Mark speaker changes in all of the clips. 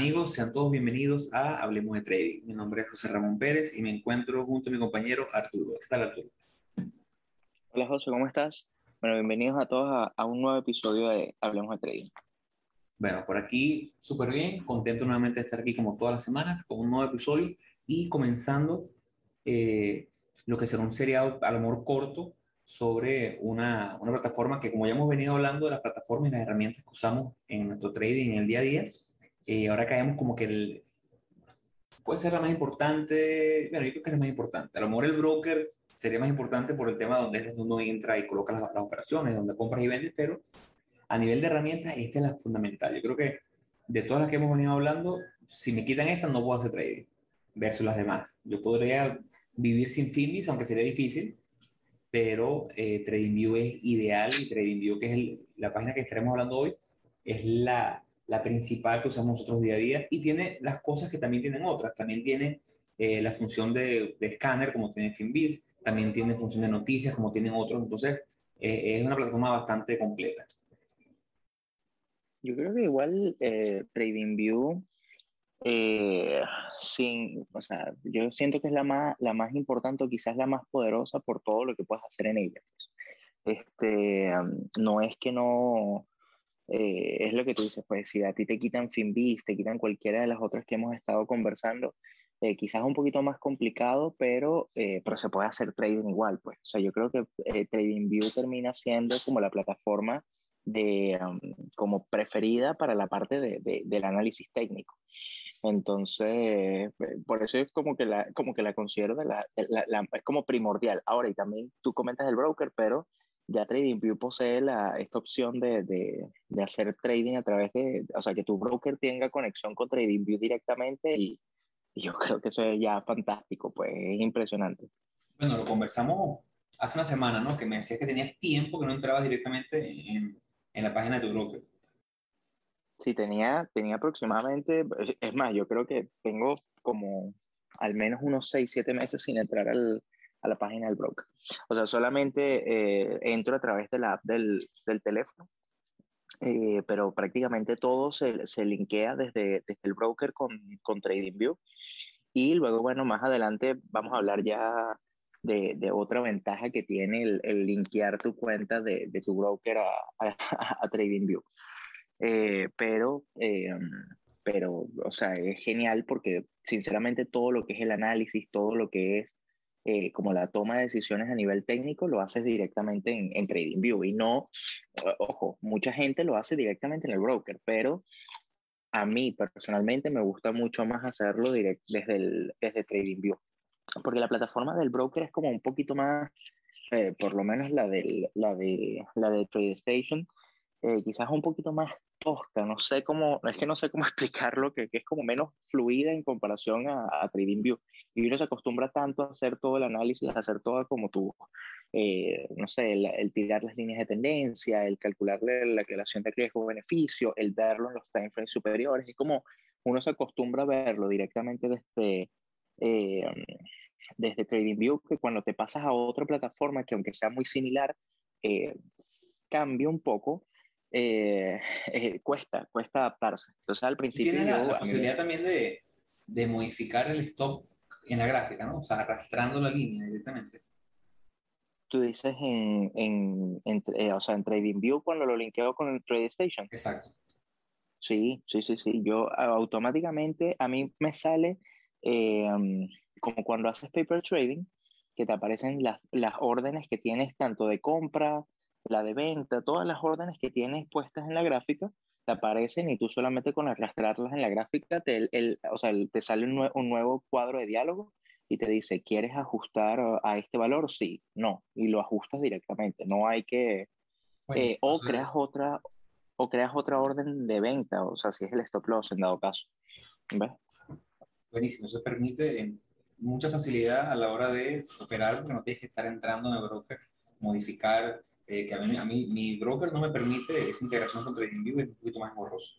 Speaker 1: Hola, ¿qué tal amigos? Sean todos bienvenidos a Hablemos de Trading. Mi nombre es José Ramón Pérez y me encuentro junto a mi compañero Arturo. ¿Qué tal Arturo?
Speaker 2: Hola José, ¿cómo estás? Bueno, bienvenidos a todos a, un nuevo episodio de Hablemos de Trading.
Speaker 1: Bueno, por aquí súper bien, contento nuevamente de estar aquí como todas las semanas con un nuevo episodio y comenzando eh, lo que será un seriado a lo mejor corto sobre una, una, plataforma que como ya hemos venido hablando de las plataformas y las herramientas que usamos en nuestro trading en el día a día, eh, ahora caemos como que el, puede ser la más importante, bueno, yo creo que es la más importante. A lo mejor el broker sería más importante por el tema donde es donde uno entra y coloca las, operaciones, donde compras y vendes, pero a nivel de herramientas, esta es la fundamental. Yo creo que de todas las que hemos venido hablando, si me quitan esta, no puedo hacer trading versus las demás. Yo podría vivir sin Finbis, aunque sería difícil, pero eh, TradingView es ideal y TradingView, que es la página que estaremos hablando hoy, es la, la principal que usamos nosotros día a día y tiene las cosas que también tienen otras. También tiene eh, la función de, de, escáner, como tiene Finbiz, también tiene función de noticias, como tienen otros. Entonces, eh, es una plataforma bastante completa.
Speaker 2: Yo creo que igual eh, TradingView, eh, sin, o sea, yo siento que es la más, la más importante o quizás la más poderosa por todo lo que puedes hacer en ella. Este, no es que no, eh, es lo que tú dices, pues si a ti te quitan Finbis, te quitan cualquiera de las otras que hemos estado conversando, eh, quizás un poquito más complicado, pero, eh, pero se puede hacer trading igual, pues. O sea, yo creo que TradingView termina siendo como la plataforma de, como preferida para la parte de, del análisis técnico. Entonces, por eso es como que la, como que la considero de la, es como primordial. Ahora, y también tú comentas el broker, pero ya TradingView posee la, esta opción de, de, de, hacer trading a través de, o sea, que tu broker tenga conexión con TradingView directamente y, yo creo que eso es ya fantástico, pues es impresionante.
Speaker 1: Bueno, lo conversamos hace una semana, ¿no? Que me decías que tenías tiempo que no entrabas directamente en, en la página de tu broker.
Speaker 2: Sí, tenía, tenía aproximadamente, es más, yo creo que tengo como al menos unos 6, 7 meses sin entrar al, a la página del broker. O sea, solamente eh, entro a través de la app del, del teléfono, eh, pero prácticamente todo se, se linkea desde, desde, el broker con, con TradingView. Y luego, bueno, más adelante vamos a hablar ya de, de otra ventaja que tiene el, el, linkear tu cuenta de, de tu broker a, a, a TradingView. Eh, pero, pero, o sea, es genial porque sinceramente todo lo que es el análisis, todo lo que es eh, como la toma de decisiones a nivel técnico, lo haces directamente en, TradingView y no, ojo, mucha gente lo hace directamente en el broker, pero a mí personalmente me gusta mucho más hacerlo direct, desde, el, desde TradingView, porque la plataforma del broker es como un poquito más, eh, por lo menos la, del, la, de, la de TradeStation, eh, quizás un poquito más tosca, no sé cómo, es que no sé cómo explicarlo, que, que es como menos fluida en comparación a, a, TradingView. Y uno se acostumbra tanto a hacer todo el análisis, a hacer todo como tú, eh, no sé, el, tirar las líneas de tendencia, el calcularle la relación de riesgo-beneficio, el verlo en los time frames superiores, es como uno se acostumbra a verlo directamente desde, eh, desde TradingView, que cuando te pasas a otra plataforma que aunque sea muy similar, eh, cambia un poco, eh, eh, cuesta, cuesta adaptarse. Entonces al principio...
Speaker 1: Tiene la, posibilidad también de, de, modificar el stop en la gráfica, ¿no? O sea, arrastrando la línea directamente.
Speaker 2: Tú dices en, en, en eh, o sea, en TradingView cuando lo linkeo con el TradeStation.
Speaker 1: Exacto.
Speaker 2: Sí, sí, sí, sí. Yo automáticamente, a mí me sale em, como cuando haces paper trading, que te aparecen las, las órdenes que tienes tanto de compra, la de venta, todas las órdenes que tienes puestas en la gráfica te aparecen y tú solamente con arrastrarlas en la gráfica te, el, o sea, te sale un, un, nuevo cuadro de diálogo y te dice, ¿quieres ajustar a este valor? Sí, no, y lo ajustas directamente, no hay que... eh, o creas otra o creas otra orden de venta, o sea, si es el stop loss en dado caso. ¿Ves?
Speaker 1: Buenísimo, eso permite mucha facilidad a la hora de operar porque no tienes que estar entrando en el broker, modificar eh, que a mí, a mí, mi broker no me permite esa integración con TradingView, es un poquito más borroso.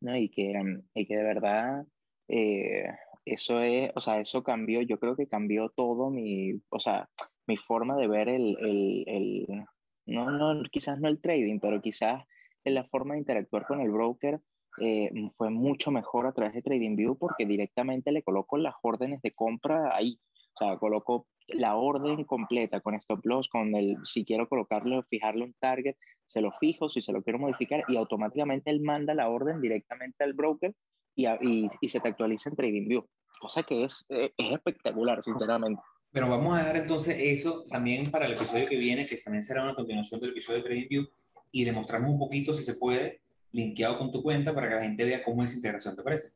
Speaker 2: No, y que, y que de verdad eh, eso es, o sea, eso cambió, yo creo que cambió todo mi, o sea, mi forma de ver el, el, el no, no, quizás no el trading, pero quizás la forma de interactuar con el broker, eh, fue mucho mejor a través de TradingView porque directamente le coloco las órdenes de compra ahí. O sea, coloco la orden completa con stop loss, con el, si quiero colocarlo, fijarle un target, se lo fijo, si se lo quiero modificar y automáticamente él manda la orden directamente al broker y, y, y se te actualiza en TradingView. Cosa que es, eh, es espectacular, sinceramente.
Speaker 1: Pero vamos a dejar entonces eso también para el episodio que viene, que también será una continuación del episodio de TradingView, y demostramos un poquito si se puede, linkeado con tu cuenta, para que la gente vea cómo es integración, ¿te parece?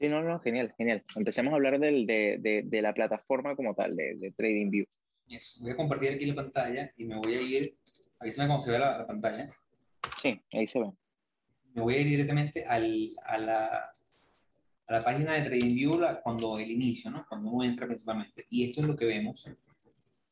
Speaker 2: Sí, no, no, genial, genial. Empecemos a hablar del, de, de, de, la plataforma como tal, de, de TradingView.
Speaker 1: Yes. Voy a compartir aquí la pantalla y me voy a ir, ahí se ve cómo se ve la, la pantalla.
Speaker 2: Sí, ahí se ve.
Speaker 1: Me voy a ir directamente al, a, la, a la página de TradingView cuando el inicio, ¿no? Cuando uno entra principalmente. Y esto es lo que vemos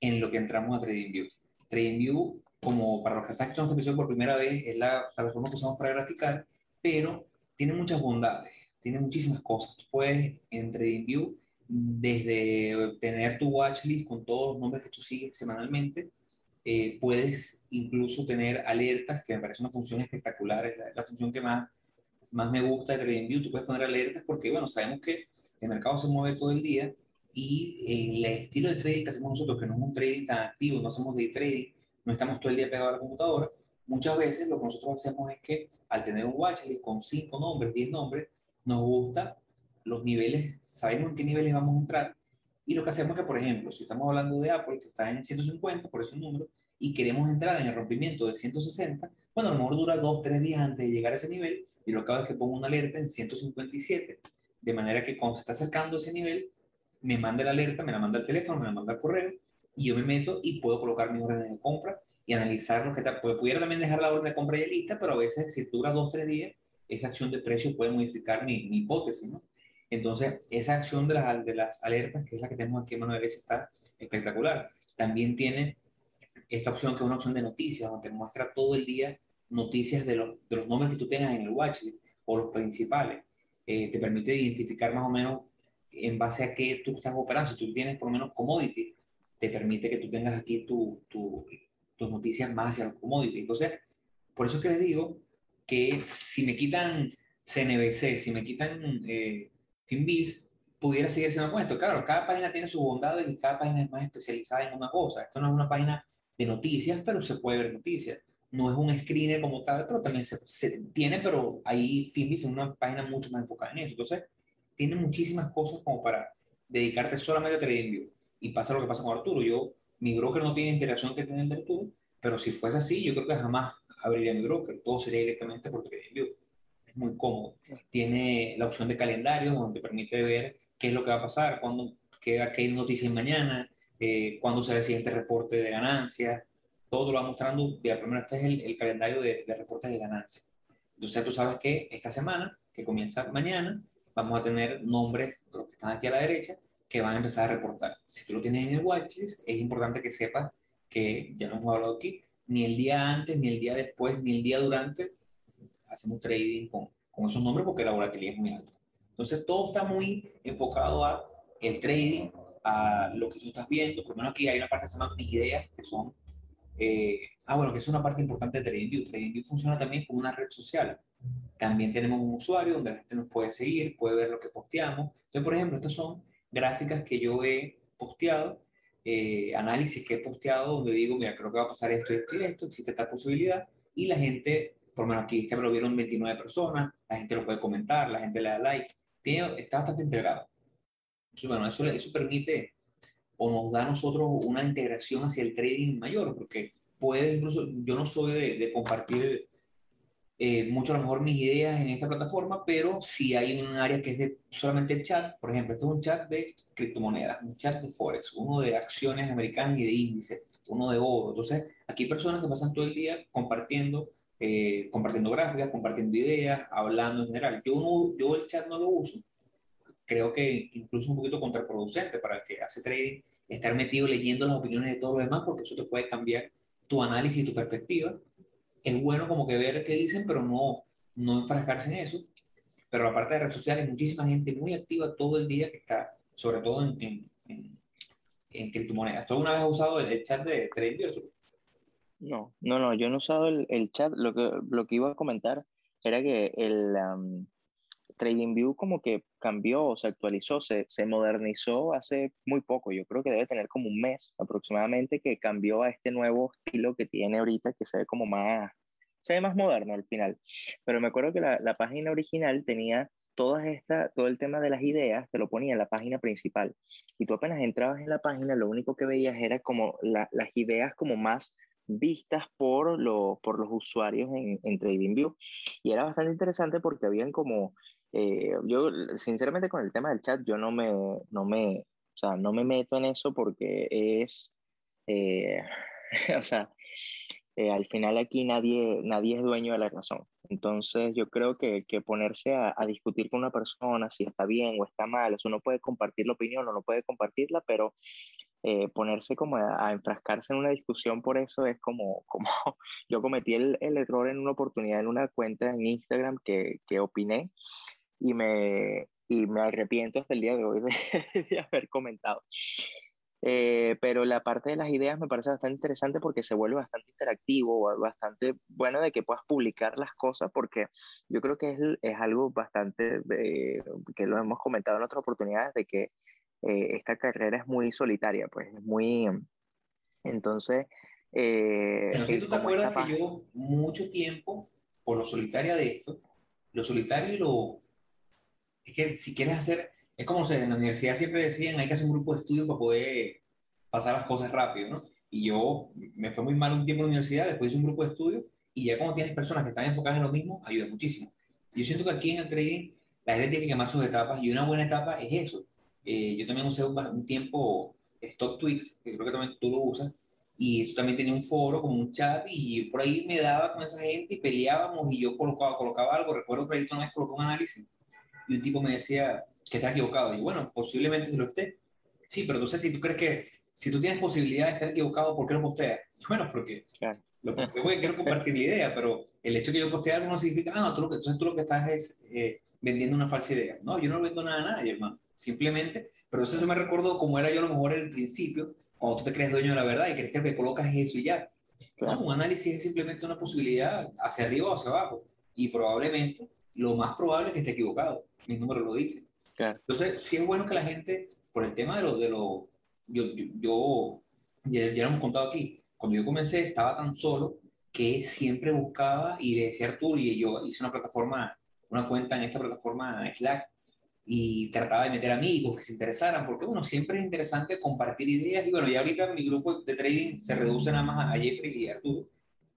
Speaker 1: en lo que entramos a TradingView. TradingView, como para los que están escuchando este episodio por primera vez, es la plataforma que usamos para graficar, pero tiene muchas bondades tiene muchísimas cosas. Tú puedes en TradingView, desde tener tu watchlist con todos los nombres que tú sigues semanalmente, eh, puedes incluso tener alertas, que me parece una función espectacular, es la, la, función que más, más me gusta de TradingView. Tú puedes poner alertas porque, bueno, sabemos que el mercado se mueve todo el día y el estilo de trading que hacemos nosotros, que no es un trading tan activo, no hacemos day trading, no estamos todo el día pegados a la computadora, muchas veces lo que nosotros hacemos es que al tener un watchlist con 5 nombres, 10 nombres, nos gusta los niveles, sabemos en qué niveles vamos a entrar. Y lo que hacemos es que, por ejemplo, si estamos hablando de Apple, que está en 150, por ese número, y queremos entrar en el rompimiento de 160, bueno, a lo mejor dura dos, tres días antes de llegar a ese nivel, y lo que hago es que pongo una alerta en 157, de manera que cuando se está acercando ese nivel, me manda la alerta, me la manda el teléfono, me la manda el correo, y yo me meto y puedo colocar mis órdenes de compra y analizar lo que está. Pudiera también dejar la orden de compra ya lista, pero a veces si dura dos, tres días, esa acción de precio puede modificar mi, mi hipótesis, ¿no? Entonces, esa acción de las, de las alertas, que es la que tenemos aquí en Manuel, está espectacular. También tiene esta opción que es una opción de noticias, donde te muestra todo el día noticias de los, de los nombres que tú tengas en el watchlist o los principales. Eh, te permite identificar más o menos en base a qué tú estás operando. Si tú tienes por lo menos commodity, te permite que tú tengas aquí tu, tu, tus noticias más hacia los commodity. Entonces, por eso es que les digo que si me quitan CNBC, si me quitan eh, Finbiz, pudiera seguir siendo cuento. Claro, cada página tiene sus bondades y cada página es más especializada en una cosa. Esto no es una página de noticias, pero se puede ver noticias. No es un screener como tal, pero también se, se tiene, pero ahí Finbiz es una página mucho más enfocada en eso. Entonces, tiene muchísimas cosas como para dedicarte solamente a TradingView. Y pasa lo que pasa con Arturo. Yo, mi broker no tiene interacción que tiene el de Arturo, pero si fuese así, yo creo que jamás abriría mi broker, todo sería directamente por TradingView. Es muy cómodo. Tiene la opción de calendario donde permite ver qué es lo que va a pasar, cuándo, qué, qué noticias mañana, eh, cuándo será el siguiente reporte de ganancias. Todo lo va mostrando. De la primera, este es el, el calendario de, de, reportes de ganancias. Entonces, tú sabes que esta semana, que comienza mañana, vamos a tener nombres, los que están aquí a la derecha, que van a empezar a reportar. Si tú lo tienes en el watchlist, es importante que sepas que, ya lo hemos hablado aquí, ni el día antes, ni el día después, ni el día durante, hacemos trading con, con esos nombres porque la volatilidad es muy alta. Entonces, todo está muy enfocado a el trading, a lo que tú estás viendo. Por lo menos aquí hay una parte que se llama mis ideas, que son, eh, ah, bueno, que es una parte importante de TradingView. TradingView funciona también como una red social. También tenemos un usuario donde la gente nos puede seguir, puede ver lo que posteamos. Entonces, por ejemplo, estas son gráficas que yo he posteado eh, análisis que he posteado donde digo, mira, creo que va a pasar esto, esto y esto, existe esta posibilidad, y la gente, por lo menos aquí, que me lo vieron 29 personas, la gente lo puede comentar, la gente le da like, tiene, está bastante integrado. Entonces, bueno, eso, eso permite o nos da a nosotros una integración hacia el trading mayor, porque puede incluso, yo no soy de, de compartir eh, mucho a lo mejor mis ideas en esta plataforma, pero si hay un área que es de solamente chat, por ejemplo, este es un chat de criptomonedas, un chat de Forex, uno de acciones americanas y de índices, uno de oro. Entonces, aquí hay personas que pasan todo el día compartiendo, eh, compartiendo gráficas, compartiendo ideas, hablando en general. Yo, no, yo el chat no lo uso. Creo que incluso un poquito contraproducente para el que hace trading, estar metido leyendo las opiniones de todos los demás, porque eso te puede cambiar tu análisis y tu perspectiva es bueno como que ver qué dicen, pero no, no enfrascarse en eso. Pero la parte de redes sociales, muchísima gente muy activa todo el día que está, sobre todo en, en, en, criptomonedas. ¿Tú alguna vez has usado el, chat de TradingView?
Speaker 2: No, no, no, yo no he usado el, el, chat. Lo que, lo que iba a comentar era que el TradingView como que cambió, se actualizó, se, se modernizó hace muy poco. Yo creo que debe tener como un mes aproximadamente que cambió a este nuevo estilo que tiene ahorita, que se ve como más, se ve más moderno al final. Pero me acuerdo que la, la página original tenía todas esta, todo el tema de las ideas te lo ponía en la página principal. Y tú apenas entrabas en la página, lo único que veías era como las ideas como más vistas por, lo, por los usuarios en, en TradingView. Y era bastante interesante porque habían como, eh, yo sinceramente con el tema del chat, yo no me, no me, o sea, no me meto en eso porque es, eh, o sea, eh, al final aquí nadie, nadie es dueño de la razón. Entonces yo creo que, que ponerse a, a, discutir con una persona si está bien o está mal, eso uno puede compartir la opinión o no puede compartirla, pero eh, ponerse como a, enfrascarse en una discusión por eso es como, como yo cometí el, el, error en una oportunidad en una cuenta en Instagram que, que opiné y me, y me arrepiento hasta el día de hoy de, de haber comentado. Eh, pero la parte de las ideas me parece bastante interesante porque se vuelve bastante interactivo, bastante bueno de que puedas publicar las cosas porque yo creo que es, es algo bastante, eh, que lo hemos comentado en otras oportunidades, de que eh, esta carrera es muy solitaria, pues es muy... Entonces...
Speaker 1: Eh, Pero si tú te acuerdas que yo mucho tiempo, por lo solitaria de esto, lo solitario y lo... Es que si quieres hacer es como en la universidad siempre decían, hay que hacer un grupo de estudio para poder pasar las cosas rápido, ¿no? Y yo me fue muy mal un tiempo en la universidad, después hice un grupo de estudio y ya como tienes personas que están enfocadas en lo mismo, ayuda muchísimo. Yo siento que aquí en el trading la gente tiene que quemar sus etapas y una buena etapa es eso. Eh, yo también usé un, un tiempo Stock Tweaks, que creo que también tú lo usas, y eso también tenía un foro, como un chat, y por ahí me daba con esa gente y peleábamos y yo colocaba, colocaba algo. Recuerdo que una vez colocó un análisis y un tipo me decía, que está equivocado. Y bueno, posiblemente lo esté. Sí, pero entonces si tú crees que, si tú tienes posibilidad de estar equivocado, ¿por qué lo posteas? Bueno, porque claro. lo posteo porque quiero compartir la idea, pero el hecho de que yo postee algo no significa, ah, no, tú lo que, entonces tú lo que estás es eh, vendiendo una falsa idea. No, yo no vendo nada a nadie, hermano. Simplemente, pero eso se me recordó como era yo a lo mejor en el principio, cuando tú te crees dueño de la verdad y crees que te colocas eso y ya. Claro. No, un análisis es simplemente una posibilidad hacia arriba o hacia abajo. Y probablemente, lo más probable es que esté equivocado. Mis números lo dicen. Claro. Entonces, sí es bueno que la gente, por el tema de lo, de lo yo, yo, yo ya, ya, lo hemos contado aquí, cuando yo comencé estaba tan solo que siempre buscaba y decía Arturo, y yo hice una plataforma, una cuenta en esta plataforma Slack, y trataba de meter amigos que se interesaran, porque bueno, siempre es interesante compartir ideas, y bueno, ya ahorita mi grupo de trading se reduce nada más a Jeffrey y Arturo,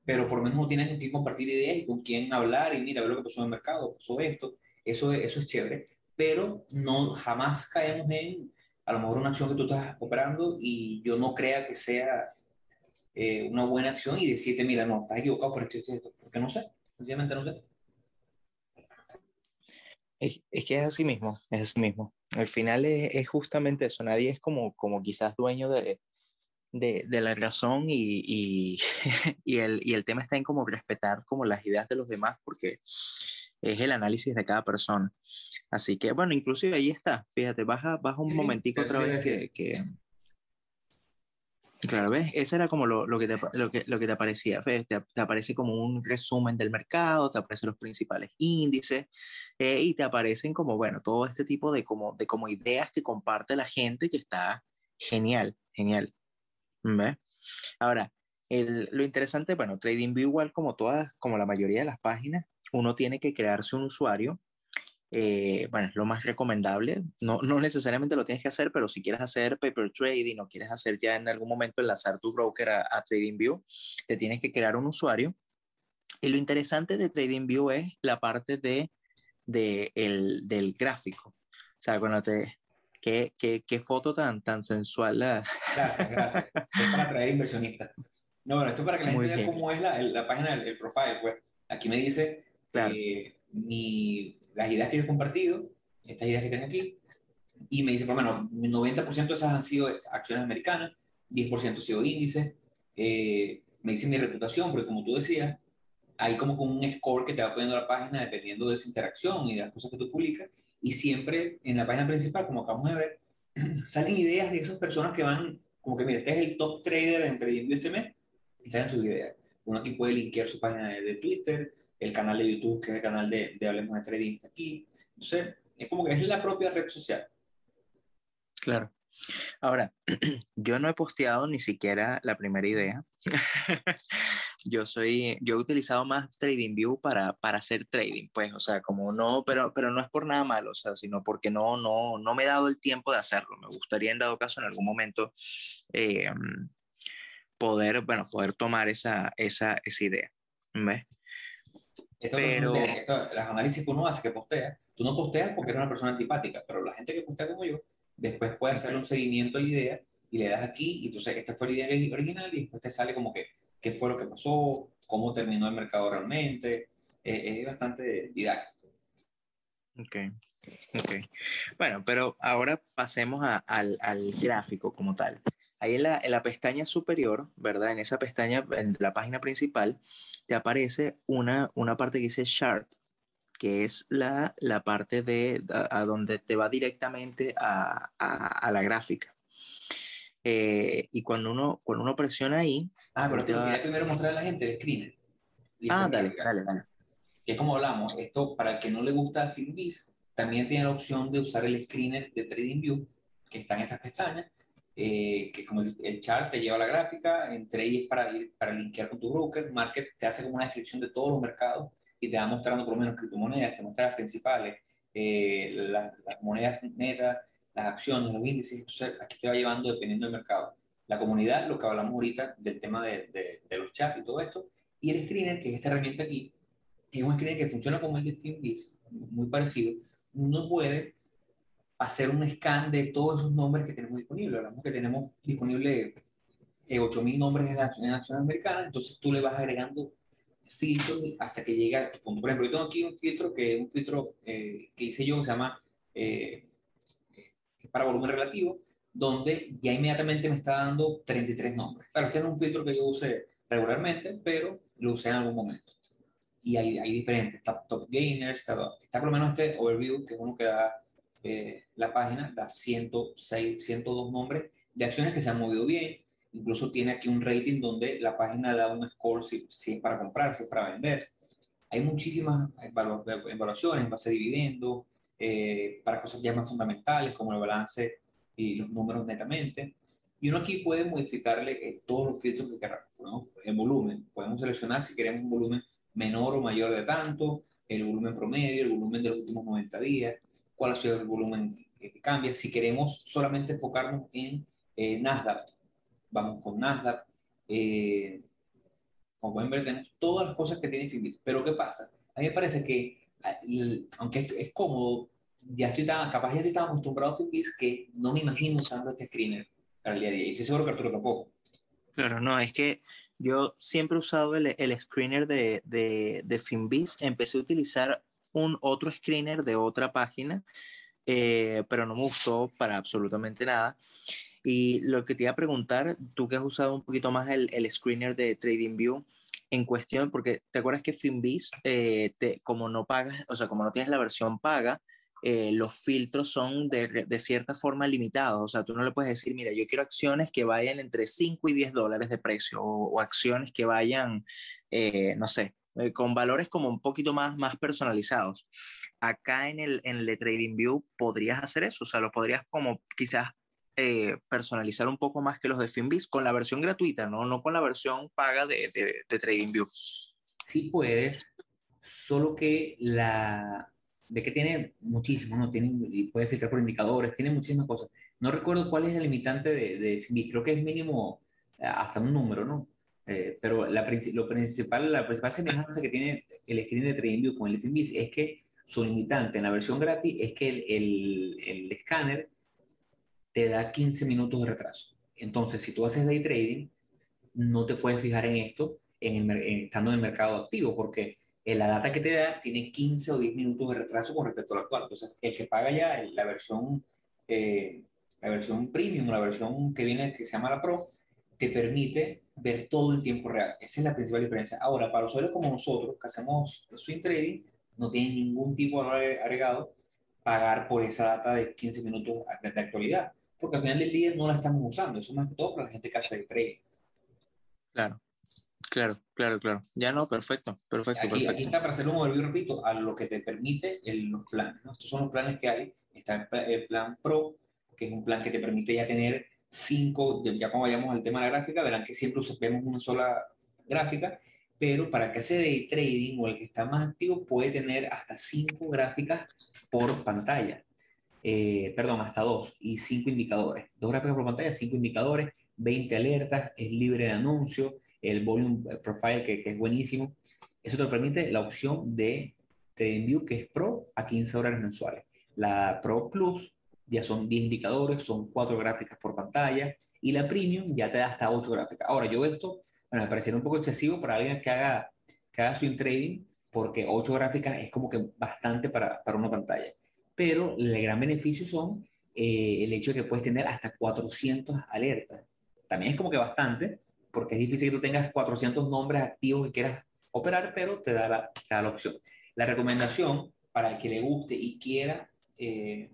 Speaker 1: pero por lo menos no tienen con quién compartir ideas y con quién hablar, y mira, ver lo que pasó en el mercado, pasó esto, eso, eso es chévere pero no jamás caemos en a lo mejor una acción que tú estás operando y yo no crea que sea eh, una buena acción y decirte, mira, no, estás equivocado por esto y esto, porque no sé, sencillamente no sé.
Speaker 2: Es, es, que es así mismo, es así mismo. Al final es, es justamente eso, nadie es como, como quizás dueño de, de, de la razón y, y, y, el, y el tema está en como respetar como las ideas de los demás, porque es el análisis de cada persona. Así que, bueno, inclusive ahí está, fíjate, baja, baja un sí, momentico otra vez que, que, Claro, ¿ves? Ese era como lo, lo, que, te, lo, que, lo que te aparecía. Te, te, aparece como un resumen del mercado, te aparecen los principales índices eh, y te aparecen como, bueno, todo este tipo de como, de como ideas que comparte la gente que está genial, genial. ¿Ves? Ahora, el, lo interesante, bueno, TradingView igual como todas, como la mayoría de las páginas, uno tiene que crearse un usuario. Eh, bueno, es lo más recomendable. No, no necesariamente lo tienes que hacer, pero si quieres hacer paper trading o quieres hacer ya en algún momento enlazar tu broker a, a TradingView, te tienes que crear un usuario. Y lo interesante de TradingView es la parte de, de el, del gráfico. O sea, cuando te... Qué, qué, qué foto tan, tan sensual. La...
Speaker 1: Gracias, gracias. Es para atraer inversionistas. No, bueno, esto es para que la gente vea cómo es la, la página, el, el profile. Pues. Aquí me dice claro. eh, mi, las ideas que yo he compartido, estas ideas que tengo aquí, y me dice, por lo menos, 90% de esas han sido acciones americanas, 10% han sido índices, eh, me dice mi reputación, porque como tú decías, hay como un score que te va poniendo la página dependiendo de esa interacción y de las cosas que tú publicas, y siempre en la página principal, como acabamos de ver, salen ideas de esas personas que van, como que mira, este es el top trader en TradingView este mes, y salen sus ideas. Uno aquí puede linkear su página de, Twitter, el canal de YouTube, que es el canal de, de Hablemos de Trading, está aquí. Entonces, es como que es la propia red social.
Speaker 2: Claro. Ahora, yo no he posteado ni siquiera la primera idea. yo soy, yo he utilizado más TradingView para, para hacer trading, pues, o sea, como no, pero, pero no es por nada malo, o sea, sino porque no, no, no me he dado el tiempo de hacerlo. Me gustaría, en dado caso, en algún momento, eh, poder, bueno, poder tomar esa, esa, esa idea. ¿Ves?
Speaker 1: Pero... las análisis que uno hace, que postea, tú no posteas porque eres una persona antipática, pero la gente que postea como yo, después puede hacerle un seguimiento a la idea y le das aquí, y entonces esta fue la idea original y después te sale como que qué fue lo que pasó, cómo terminó el mercado realmente. es bastante didáctico.
Speaker 2: Ok, ok. Bueno, pero ahora pasemos a, al, al, gráfico como tal. Ahí en la, en la, pestaña superior, ¿verdad? En esa pestaña, en la página principal, te aparece una, una parte que dice chart, que es la, la parte de a, a, donde te va directamente a, a la gráfica. Eh, y cuando uno, cuando uno presiona ahí...
Speaker 1: Ah, pero te quería primero mostrar a la gente el screener.
Speaker 2: Ah, dale, dale, dale.
Speaker 1: Que como hablamos, esto para el que no le gusta FilmVis, también tiene la opción de usar el screener de TradingView, que está en estas pestañas, eh, que como el, chart te lleva a la gráfica, entre ellas para ir para linkear con tu broker, Market te hace como una descripción de todos los mercados y te va mostrando por lo menos criptomonedas, te muestra las principales, eh, las, las, monedas netas, las acciones, los índices, entonces aquí te va llevando dependiendo del mercado. La comunidad, lo que hablamos ahorita del tema de, de, los chats y todo esto, y el screener, que es esta herramienta aquí, es un screener que funciona como el de TeamVis, muy parecido. Uno puede hacer un scan de todos esos nombres que tenemos disponibles. Hablamos que tenemos disponible eh, 8.000 nombres en acciones, acciones americanas, entonces tú le vas agregando filtros hasta que llega a tu punto. Por ejemplo, yo tengo aquí un filtro que es un filtro eh, que hice yo que se llama eh, para volumen relativo, donde ya inmediatamente me está dando 33 nombres. Claro, este no es un filtro que yo use regularmente, pero lo usé en algún momento. Y hay, hay diferentes, está Top Gainers, está, está, por lo menos este Overview, que es uno que da eh, la página, da 106, 102 nombres de acciones que se han movido bien. Incluso tiene aquí un rating donde la página da un score si, si es para comprar, si es para vender. Hay muchísimas evaluaciones en base a dividendos, eh, para cosas ya más fundamentales como el balance y los números netamente. Y uno aquí puede modificarle eh, todos los filtros que queramos. ¿no? El volumen, podemos seleccionar si queremos un volumen menor o mayor de tanto, el volumen promedio, el volumen de los últimos 90 días, cuál ha sido el volumen que cambia. Si queremos solamente enfocarnos en eh, Nasdaq, vamos con Nasdaq. como pueden ver, tenemos todas las cosas que tiene Fibit. Pero ¿qué pasa? A mí me parece que aunque es, cómodo, ya estoy tan, capaz ya estoy tan acostumbrado a Finbiz que no me imagino usando este screener para el día a día. Y estoy seguro que Arturo tampoco.
Speaker 2: Claro, no, es que yo siempre he usado el, el screener de, de, de Finbiz. Empecé a utilizar un otro screener de otra página, eh, pero no me gustó para absolutamente nada. Y lo que te iba a preguntar, tú que has usado un poquito más el, el screener de TradingView, en cuestión, porque te acuerdas que Finbiz, eh, te, como no pagas, o sea, como no tienes la versión paga, eh, los filtros son de, de, cierta forma limitados. O sea, tú no le puedes decir, mira, yo quiero acciones que vayan entre 5 y 10 dólares de precio o, acciones que vayan, eh, no sé, eh, con valores como un poquito más, más personalizados. Acá en el, en el TradingView podrías hacer eso, o sea, lo podrías como quizás eh, personalizar un poco más que los de Finbiz con la versión gratuita, no, no con la versión paga de, de, de TradingView.
Speaker 1: Sí puedes, solo que la ve que tiene muchísimo, ¿no? Tiene, y puede filtrar por indicadores, tiene muchísimas cosas. No recuerdo cuál es el limitante de, de creo que es mínimo eh, hasta un número, ¿no? Eh, pero la, lo principal, la principal semejanza que tiene el screen de TradingView con el Finbiz es que su limitante en la versión gratis es que el, el, el escáner te da 15 minutos de retraso. Entonces, si tú haces day trading, no te puedes fijar en esto en estando en el mercado activo, porque la data que te da tiene 15 o 10 minutos de retraso con respecto al actual. Entonces, el que paga ya la versión, eh, la versión premium, la versión que viene, que se llama la Pro, te permite ver todo en tiempo real. Esa es la principal diferencia. Ahora, para usuarios como nosotros, que hacemos swing trading, no tiene ningún tipo de agregado pagar por esa data de 15 minutos de actualidad porque al final del día no la estamos usando, eso más que todo para la gente que hace trading.
Speaker 2: Claro. Claro, claro, claro. Ya no, perfecto, perfecto.
Speaker 1: Aquí, aquí está para hacer un overview, repito, a lo que te permite el, los planes. ¿no? Estos son los planes que hay. Está el plan Pro, que es un plan que te permite ya tener cinco, ya cuando vayamos al tema de la gráfica, verán que siempre vemos una sola gráfica, pero para que hace de trading o el que está más activo puede tener hasta cinco gráficas por pantalla. Eh, perdón, hasta dos y cinco indicadores. Dos gráficas por pantalla, cinco indicadores, 20 alertas, es libre de anuncio, el volume profile que, que es buenísimo. Eso te permite la opción de TradingView que es Pro a 15 dólares mensuales. La Pro Plus ya son 10 indicadores, son 4 gráficas por pantalla, y la Premium ya te da hasta 8 gráficas. Ahora, yo esto bueno, me parecería un poco excesivo para alguien que haga, que haga swing trading, porque 8 gráficas es como que bastante para, para una pantalla. Pero el gran beneficio son eh, el hecho de que puedes tener hasta 400 alertas. También es como que bastante, porque es difícil que tú tengas 400 nombres activos que quieras operar, pero te da la, te da la opción. La recomendación para el que le guste y quiera eh,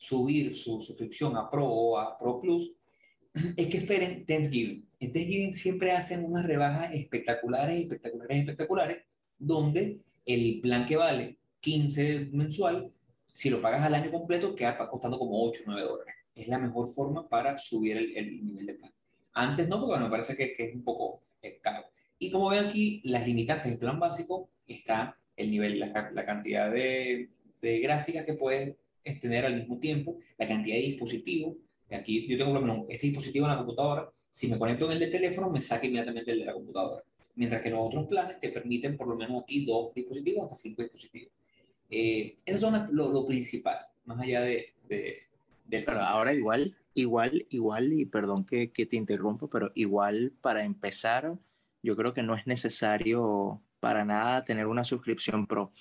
Speaker 1: subir su suscripción a Pro o a Pro Plus, es que esperen Thanksgiving. En Thanksgiving siempre hacen unas rebajas espectaculares, espectaculares, espectaculares, donde el plan que vale 15 mensual, si lo pagas al año completo, queda costando como 8 o 9 dólares. Es la mejor forma para subir el, nivel de plan. Antes no, porque me parece que, es un poco eh, caro. Y como ven aquí, las limitantes del plan básico está el nivel, la, la cantidad de, de gráficas que puedes es tener al mismo tiempo la cantidad de dispositivos. Aquí yo tengo este dispositivo en la computadora. Si me conecto en el de teléfono, me saca inmediatamente el de la computadora. Mientras que los otros planes te permiten por lo menos aquí dos dispositivos hasta cinco dispositivos. Eh, eso es lo, lo, principal, más allá de... de,
Speaker 2: pero ahora igual, igual, igual, y perdón que, que te interrumpo, pero igual para empezar, yo creo que no es necesario para nada tener una suscripción pro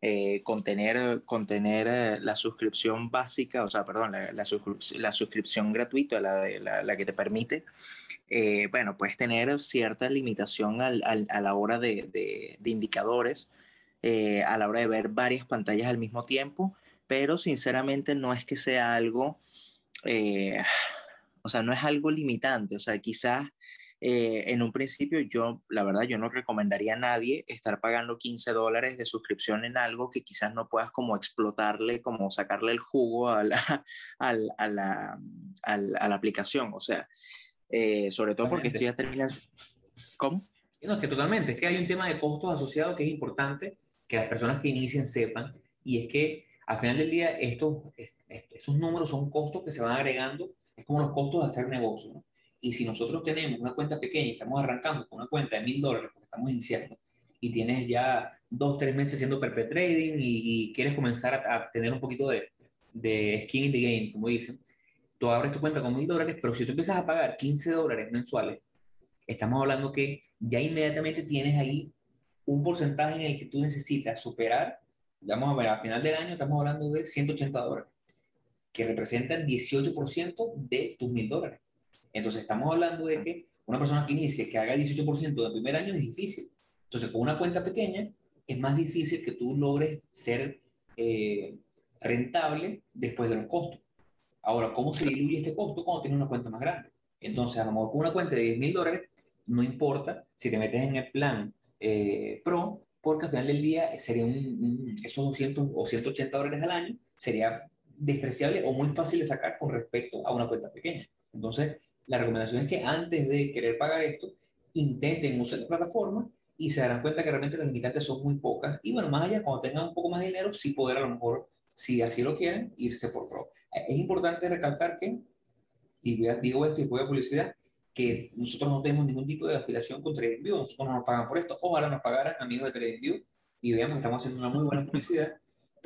Speaker 2: eh, contener, contener eh, la suscripción básica, o sea, perdón, la, la, suscripción gratuita, la, la, la, que te permite, eh, bueno, puedes tener cierta limitación al, al, a la hora de, de, de indicadores, eh, a la hora de ver varias pantallas al mismo tiempo, pero sinceramente no es que sea algo, o sea, no es algo limitante, o sea, quizás eh, en un principio yo, la verdad, yo no recomendaría a nadie estar pagando 15 dólares de suscripción en algo que quizás no puedas como explotarle, como sacarle el jugo a la, a la, a la, aplicación. O sea, eh, sobre todo porque esto ya terminas... ¿Cómo?
Speaker 1: No, es que totalmente, es que hay un tema de costos asociados que es importante que las personas que inicien sepan, y es que al final del día estos, estos números son costos que se van agregando, es como los costos de hacer negocio. ¿no? Y si nosotros tenemos una cuenta pequeña y estamos arrancando con una cuenta de mil dólares porque estamos iniciando y tienes ya dos, tres meses haciendo perpet trading y, quieres comenzar a, tener un poquito de, de skin in the game, como dicen, tú abres tu cuenta con mil dólares, pero si tú empiezas a pagar 15 dólares mensuales, estamos hablando que ya inmediatamente tienes ahí un porcentaje en el que tú necesitas superar, vamos a ver, al final del año estamos hablando de 180 dólares, que representan 18% de tus mil dólares. Entonces, estamos hablando de que una persona que inicie, que haga el 18% del primer año es difícil. Entonces, con una cuenta pequeña, es más difícil que tú logres ser eh, rentable después de los costos. Ahora, ¿cómo se diluye este costo cuando tienes una cuenta más grande? Entonces, a lo mejor con una cuenta de 10 mil dólares, no importa si te metes en el plan eh, Pro, porque al final del día sería un, esos 200 o 180 dólares al año sería despreciable o muy fácil de sacar con respecto a una cuenta pequeña. Entonces, la recomendación es que antes de querer pagar esto, intenten usar la plataforma y se darán cuenta que realmente las limitantes son muy pocas. Y bueno, más allá, cuando tengan un poco más de dinero, sí poder a lo mejor, si así lo quieren, irse por Pro. Es importante recalcar que, y digo esto y voy a publicidad, que nosotros no tenemos ningún tipo de aspiración con TradingView, nosotros no nos pagan por esto. Ojalá nos pagaran amigos de TradingView y veamos que estamos haciendo una muy buena publicidad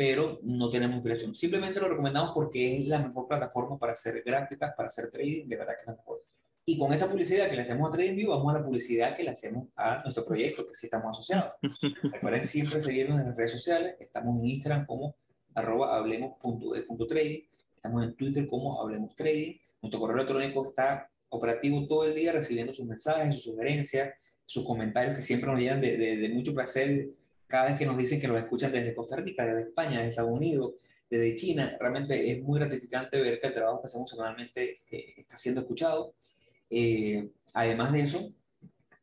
Speaker 1: pero no tenemos inspiración. Simplemente lo recomendamos porque es la mejor plataforma para hacer gráficas, para hacer trading, de verdad que es la mejor. Y con esa publicidad que le hacemos a TradingView, vamos a la publicidad que le hacemos a nuestro proyecto, que sí estamos asociados. Recuerden siempre seguirnos en las redes sociales. Estamos en Instagram como arroba hablemos.de.trading. Estamos en Twitter como hablemos trading. Nuestro correo electrónico está operativo todo el día recibiendo sus mensajes, sus sugerencias, sus comentarios que siempre nos llegan de, de, de mucho placer cada vez que nos dicen que nos escuchan desde Costa Rica, desde España, desde Estados Unidos, desde China, realmente es muy gratificante ver que el trabajo que hacemos semanalmente eh, está siendo escuchado. Eh, además de eso,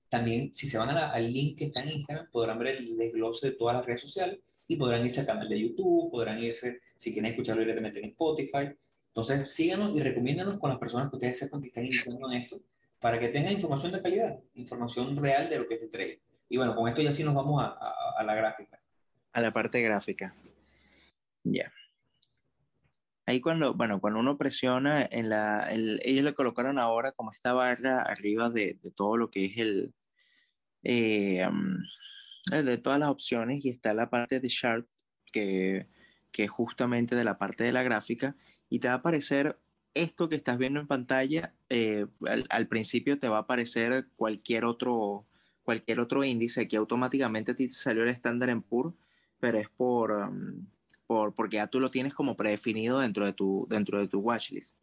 Speaker 1: También, si se van al link que está en Instagram, podrán ver el desglose de todas las redes sociales y podrán irse al canal de YouTube, podrán irse, si quieren escucharlo directamente en Spotify. Entonces, síganos y recomiéndanos con las personas que ustedes sepan que están iniciando en esto, para que tengan información de calidad, información real de lo que el trading. Y bueno, con esto ya sí nos vamos a, a, la gráfica.
Speaker 2: A la parte gráfica. Ya. Ahí cuando, bueno, cuando uno presiona en la, ellos le colocaron ahora como esta barra arriba de, de todo lo que es el, eh, de todas las opciones y está la parte de Sharp, que, que es justamente de la parte de la gráfica, y te va a aparecer esto que estás viendo en pantalla, eh, al, principio te va a aparecer cualquier otro, cualquier otro índice, aquí automáticamente te salió el estándar PUR, pero es por, um, por, porque ya tú lo tienes como predefinido dentro de tu, dentro de tu watchlist.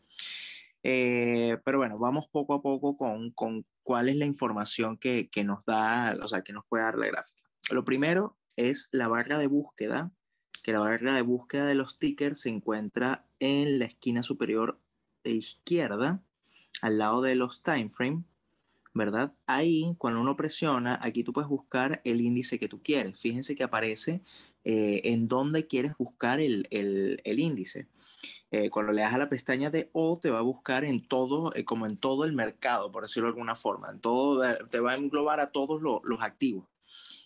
Speaker 2: Eh, pero bueno, vamos poco a poco con, con cuál es la información que, que, nos da, o sea, que nos puede dar la gráfica. Lo primero es la barra de búsqueda, que la barra de búsqueda de los tickers se encuentra en la esquina superior de izquierda, al lado de los time frame, ¿verdad? Ahí, cuando uno presiona, aquí tú puedes buscar el índice que tú quieres. Fíjense que aparece eh, en dónde quieres buscar el, el, el índice. Eh, cuando le das a la pestaña de O, te va a buscar en todo, eh, como en todo el mercado, por decirlo de alguna forma. En todo, te va a englobar a todos los activos.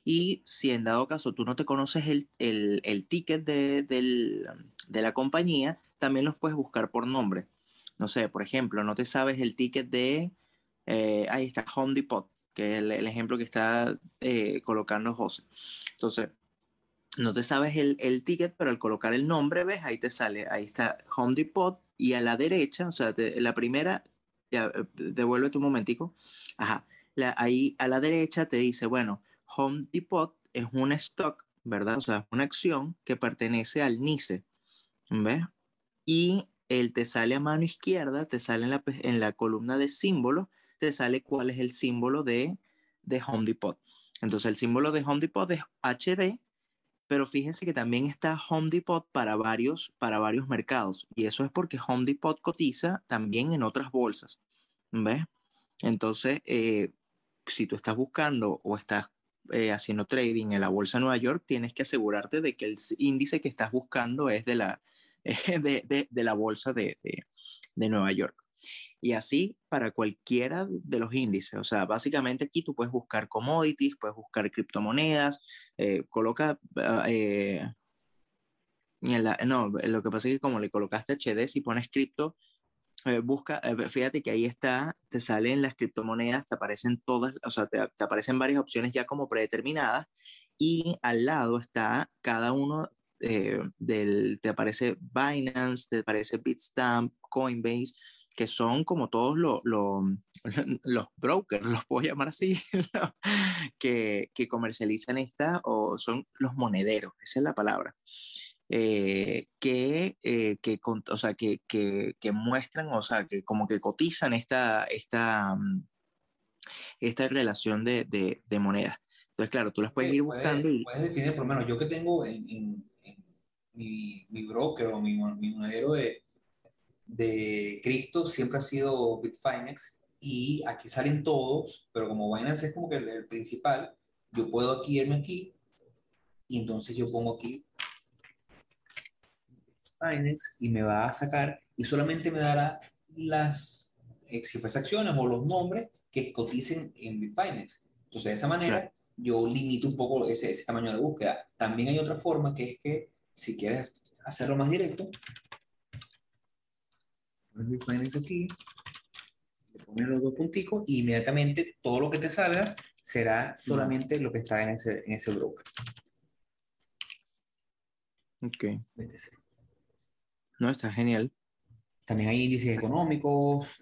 Speaker 2: Y si en dado caso tú no te conoces el, el, el ticket de, del, de, la compañía, también los puedes buscar por nombre. No sé, por ejemplo, no te sabes el ticket de, eh, ahí está, Home Depot, que es el, el ejemplo que está eh, colocando José. Entonces, no te sabes el, el, ticket, pero al colocar el nombre, ves, ahí te sale, ahí está Home Depot y a la derecha, o sea, la primera, ya, eh, devuélvete un momentico, ajá, ahí a la derecha te dice, bueno, Home Depot es un stock, ¿verdad? O sea, una acción que pertenece al NICE, ¿ves? Y él te sale a mano izquierda, te sale en la, en la columna de símbolos, te sale cuál es el símbolo de, de Home Depot. Entonces, el símbolo de Home Depot es HD, pero fíjense que también está Home Depot para varios, para varios mercados. Y eso es porque Home Depot cotiza también en otras bolsas. ¿Ves? Entonces, eh, si tú estás buscando o estás eh, haciendo trading en la bolsa de Nueva York, tienes que asegurarte de que el índice que estás buscando es de la, de, la bolsa de, de, Nueva York. Y así para cualquiera de los índices. O sea, básicamente aquí tú puedes buscar commodities, puedes buscar criptomonedas, eh, coloca... Ah, eh, no, lo que pasa es que como le colocaste HD, si pones cripto, eh, busca, eh, fíjate que ahí está, te salen las criptomonedas, te aparecen todas, o sea, te, aparecen varias opciones ya como predeterminadas y al lado está cada uno eh, del, te aparece Binance, te aparece Bitstamp, Coinbase, que son como todos los los brokers, los puedo llamar así, que, que comercializan esta o son los monederos, esa es la palabra. Eh, que, eh, que, o sea, que, que, que, muestran, o sea, que como que cotizan esta, esta, mm, esta relación de, de, de monedas. Entonces, claro, tú las puedes ir buscando.
Speaker 1: y... Puedes definir, por lo menos yo que tengo en, en, mi, mi, broker o mi, mi monedero de, de cripto siempre ha sido Bitfinex y aquí salen todos, pero como Binance es como que el, el principal, yo puedo aquí irme aquí y entonces yo pongo aquí Binance y me va a sacar y solamente me dará las eh, acciones o los nombres que coticen en Bitfinex. Entonces, de esa manera, yo limito un poco ese, ese, tamaño de búsqueda. También hay otra forma que es que si quieres hacerlo más directo, pones Bitfinex aquí, le pones los dos punticos y inmediatamente todo lo que te salga será solamente lo que está en ese, en ese broker.
Speaker 2: Ok. No, está genial.
Speaker 1: También hay índices económicos,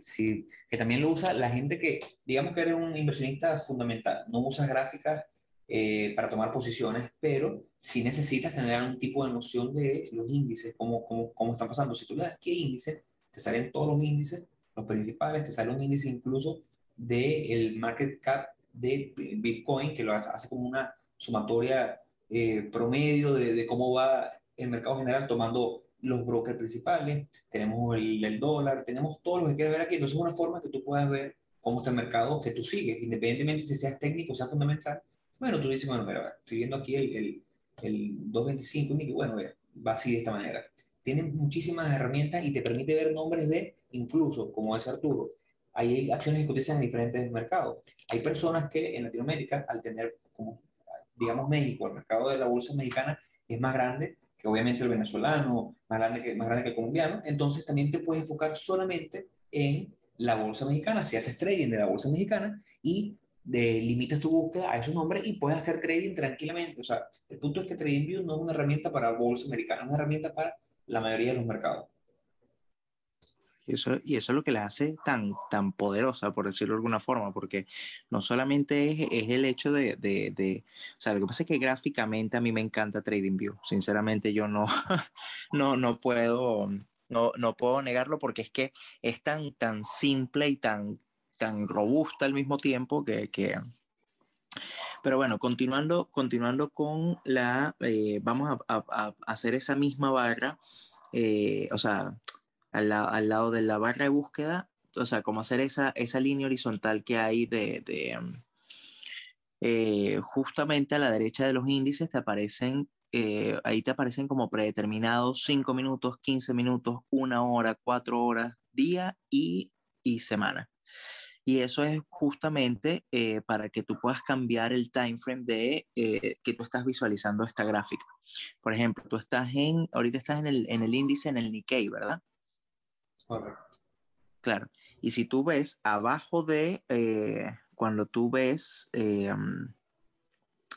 Speaker 1: sí, que también lo usa la gente que, digamos que eres un inversionista fundamental, no usas gráficas eh, para tomar posiciones, pero sí necesitas tener un tipo de noción de los índices, cómo, cómo, cómo están pasando. Si tú le das qué índice, te salen todos los índices, los principales, te sale un índice incluso del el market cap de Bitcoin, que lo hace como una sumatoria eh, promedio de, de, cómo va el mercado general tomando los brokers principales, tenemos el, el, dólar, tenemos todo lo que queda ver aquí. Entonces es una forma que tú puedas ver cómo está el mercado que tú sigues, independientemente si seas técnico o sea fundamental. Bueno, tú dices, bueno, mira, estoy viendo aquí el, el, el 225 y bueno, va así de esta manera. Tienen muchísimas herramientas y te permite ver nombres de, incluso, como es Arturo, hay acciones que cotizan en diferentes mercados. Hay personas que en Latinoamérica, al tener, como digamos México, el mercado de la bolsa mexicana es más grande que obviamente el venezolano, más grande que, más grande que el colombiano, entonces también te puedes enfocar solamente en la bolsa mexicana, si haces trading de la bolsa mexicana y de, limitas tu búsqueda a esos nombres y puedes hacer trading tranquilamente. O sea, el punto es que TradingView no es una herramienta para bolsa americana, es una herramienta para la mayoría de los mercados.
Speaker 2: Y eso, y eso es lo que la hace tan, tan poderosa, por decirlo de alguna forma, porque no solamente es, es el hecho de, de, de, O sea, lo que pasa es que gráficamente a mí me encanta TradingView. Sinceramente, yo no, no, no puedo no, no puedo negarlo porque es que es tan, tan simple y tan, tan robusta al mismo tiempo que... que... Pero bueno, continuando, continuando con la... Eh, vamos a, hacer esa misma barra, eh, o sea, al, lado de la barra de búsqueda, o sea, como hacer esa, esa línea horizontal que hay de... eh, justamente a la derecha de los índices te aparecen ahí te aparecen como predeterminados 5 minutos, 15 minutos, una hora, 4 horas, día y, y semana. Y eso es justamente eh, para que tú puedas cambiar el time frame de eh, que tú estás visualizando esta gráfica. Por ejemplo, tú estás en, ahorita estás en el, en el índice, en el Nikkei, ¿verdad?
Speaker 1: Correcto.
Speaker 2: Claro. Y si tú ves abajo de, cuando tú ves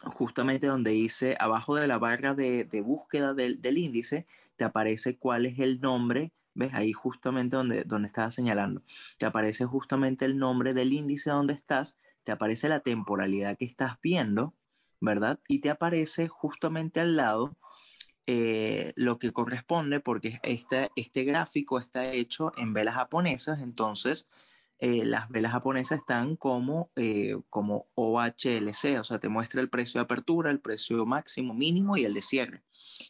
Speaker 2: justamente donde dice, abajo de la barra de, de búsqueda del, del, índice, te aparece cuál es el nombre, ¿ves? Ahí justamente donde, donde estaba señalando, te aparece justamente el nombre del índice donde estás, te aparece la temporalidad que estás viendo, ¿verdad? Y te aparece justamente al lado eh, lo que corresponde, porque este, este gráfico está hecho en velas japonesas, entonces eh, las velas japonesas están como, eh, como OHLC, o sea, te muestra el precio de apertura, el precio máximo, mínimo y el de cierre.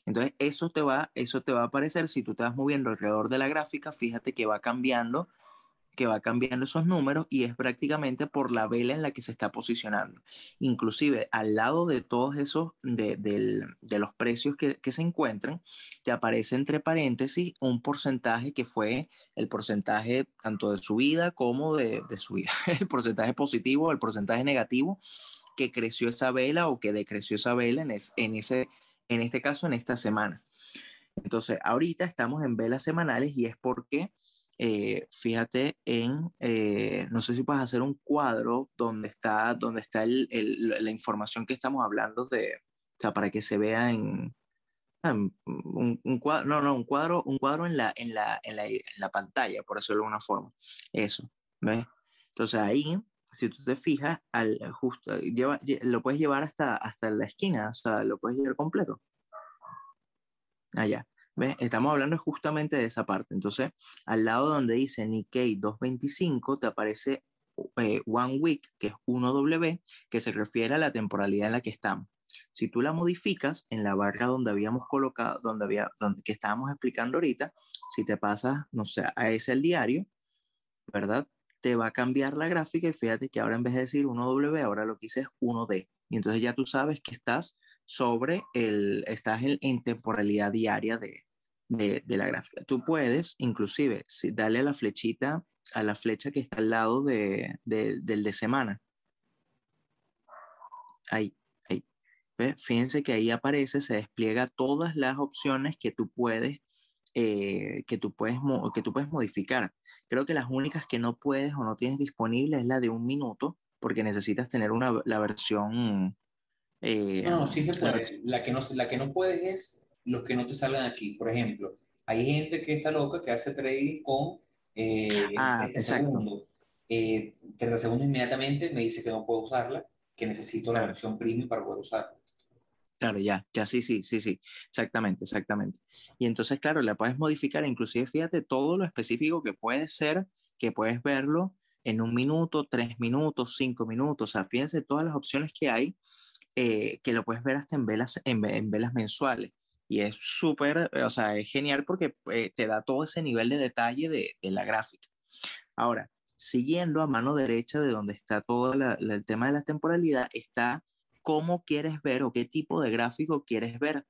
Speaker 2: Entonces, eso te va, eso te va a aparecer si tú te vas moviendo alrededor de la gráfica, fíjate que va cambiando que va cambiando esos números y es prácticamente por la vela en la que se está posicionando. Inclusive al lado de todos esos, de, los precios que, se encuentran, te aparece entre paréntesis un porcentaje que fue el porcentaje tanto de subida como de, de subida, el porcentaje positivo, el porcentaje negativo que creció esa vela o que decreció esa vela en, en, ese, en este caso en esta semana. Entonces, ahorita estamos en velas semanales y es porque eh, fíjate en, eh, no sé si puedes hacer un cuadro donde está, donde está la información que estamos hablando de, o sea, para que se vea en, ah, un, cuadro, no, no, un cuadro, un cuadro en la, en la, en la, pantalla, por decirlo de alguna forma. Eso, ¿ves? Entonces ahí, si tú te fijas, al, justo, lleva, lo puedes llevar hasta, hasta la esquina, o sea, lo puedes llevar completo. Allá. Estamos hablando justamente de esa parte. Entonces, al lado donde dice Nikkei 225, te aparece eh, One Week, que es 1W, que se refiere a la temporalidad en la que estamos. Si tú la modificas en la barra donde habíamos colocado, donde había, donde, que estábamos explicando ahorita, si te pasas, no sé, a ese el diario, ¿verdad? Te va a cambiar la gráfica y fíjate que ahora en vez de decir 1W, ahora lo que dice es 1D. Y entonces ya tú sabes que estás sobre el, estás en temporalidad diaria de, de, de, la gráfica. Tú puedes, inclusive, si, darle a la flechita, a la flecha que está al lado de, de, del de semana. Ahí, ahí. ¿Ves? Fíjense que ahí aparece, se despliega todas las opciones que tú puedes, eh, que, tú puedes que tú puedes modificar. Creo que las únicas que no puedes o no tienes disponible es la de un minuto, porque necesitas tener una, la versión...
Speaker 1: Eh, no, sí se puede. La, que no, la que no puedes es los que no te salgan aquí. Por ejemplo, hay gente que está loca que hace trading con eh,
Speaker 2: ah, 30
Speaker 1: segundos. Eh, 30 segundos inmediatamente me dice que no puedo usarla, que necesito la versión premium para poder usarla.
Speaker 2: Claro, ya, ya sí, sí, sí, sí, exactamente, exactamente. Y entonces, claro, la puedes modificar, inclusive fíjate todo lo específico que puede ser, que puedes verlo en un minuto, tres minutos, cinco minutos, o sea, fíjense todas las opciones que hay, eh, que lo puedes ver hasta en velas, en, en velas mensuales. Y es súper, o sea, es genial porque eh, te da todo ese nivel de detalle de, de, la gráfica. Ahora, siguiendo a mano derecha de donde está todo el tema de la temporalidad, está cómo quieres ver o qué tipo de gráfico quieres ver.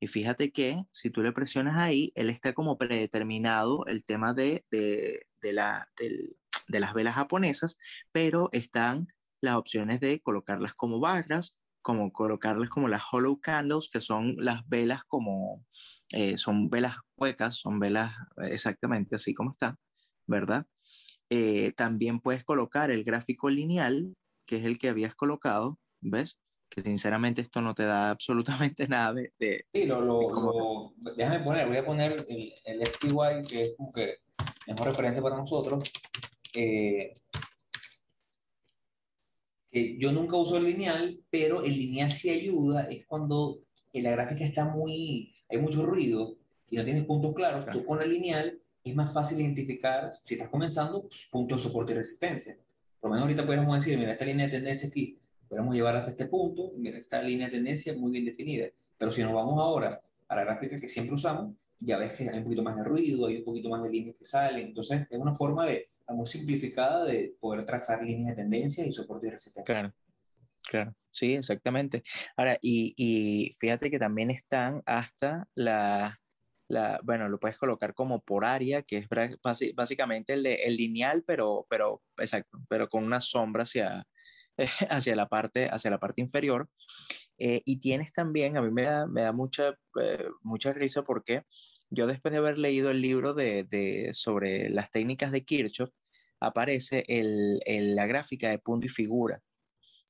Speaker 2: Y fíjate que si tú le presionas ahí, él está como predeterminado el tema de, de, de, la, de las velas japonesas, pero están las opciones de colocarlas como barras, como colocarlas como las hollow candles, que son las velas como, eh, son velas huecas, son velas exactamente así como está, ¿verdad? Eh, también puedes colocar el gráfico lineal, que es el que habías colocado, ¿ves? Que sinceramente esto no te da absolutamente nada de...
Speaker 1: sí, lo, lo, déjame poner, voy a poner el, el SPY, que es como que mejor referencia para nosotros. Eh, yo nunca uso el lineal, pero el lineal sí ayuda, es cuando en la gráfica está muy, hay mucho ruido y no tienes puntos claros, tú con el lineal es más fácil identificar, si estás comenzando, pues, puntos de soporte y resistencia. Por lo menos ahorita podemos decir, mira, esta línea de tendencia aquí, podemos llevar hasta este punto, mira, esta línea de tendencia muy bien definida. Pero si nos vamos ahora a la gráfica que siempre usamos, ya ves que hay un poquito más de ruido, hay un poquito más de líneas que salen. Entonces, es una forma de muy simplificada de poder trazar líneas de tendencia y soporte y resistencia.
Speaker 2: Claro, claro, sí, exactamente. Ahora, y, y fíjate que también están hasta la, la, bueno, lo puedes colocar como por área, que es básicamente el, el lineal, pero, pero, exacto, pero con una sombra hacia, hacia, la, parte, hacia la parte inferior. Eh, y tienes también, a mí me da, me da mucha, eh, mucha risa porque yo después de haber leído el libro de, sobre las técnicas de Kirchhoff, aparece el, la gráfica de punto y figura,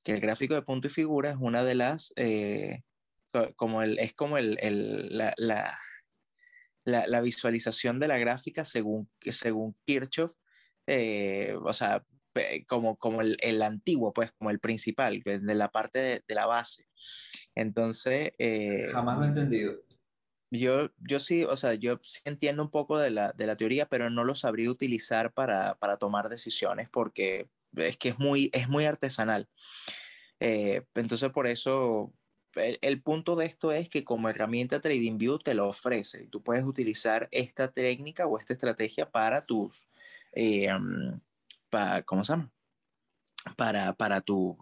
Speaker 2: que el gráfico de punto y figura es una de las, eh, como el, es como el, la, la, la, visualización de la gráfica según, según Kirchhoff, eh, o sea, como, como el, el, antiguo, pues, como el principal, de la parte de, de la base. Entonces...
Speaker 1: Eh, Jamás lo he entendido.
Speaker 2: Yo, yo sí, o sea, yo sí entiendo un poco de la, de la teoría, pero no lo sabría utilizar para, para, tomar decisiones porque es que es muy, es muy artesanal. Eh, entonces, por eso, el, punto de esto es que como herramienta TradingView te lo ofrece. Tú puedes utilizar esta técnica o esta estrategia para tus, eh, para, ¿cómo se llama? Para, para, tu,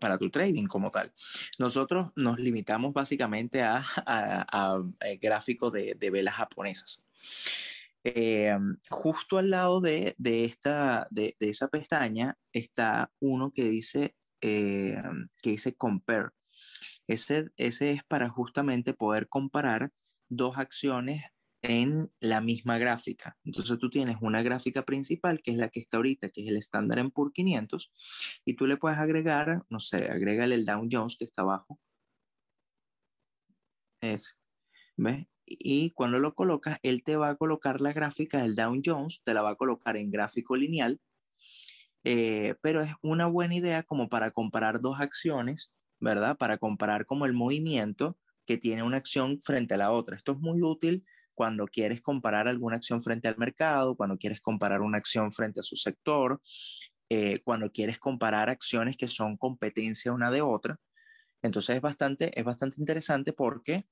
Speaker 2: para tu trading como tal. Nosotros nos limitamos básicamente a, a, eh, gráficos de, de, velas japonesas. Eh, justo al lado de, de esta, de, de, esa pestaña está uno que dice, eh, que dice compare. Ese, ese es para justamente poder comparar dos acciones en la misma gráfica. Entonces tú tienes una gráfica principal, que es la que está ahorita, que es el estándar en por 500, y tú le puedes agregar, no sé, agrégale el Dow Jones que está abajo. Ese. ¿Ves? Y cuando lo colocas, él te va a colocar la gráfica del Dow Jones, te la va a colocar en gráfico lineal, eh, pero es una buena idea como para comparar dos acciones, ¿verdad? Para comparar como el movimiento que tiene una acción frente a la otra. Esto es muy útil cuando quieres comparar alguna acción frente al mercado, cuando quieres comparar una acción frente a su sector, eh, cuando quieres comparar acciones que son competencia una de otra. Entonces es bastante, es bastante interesante porque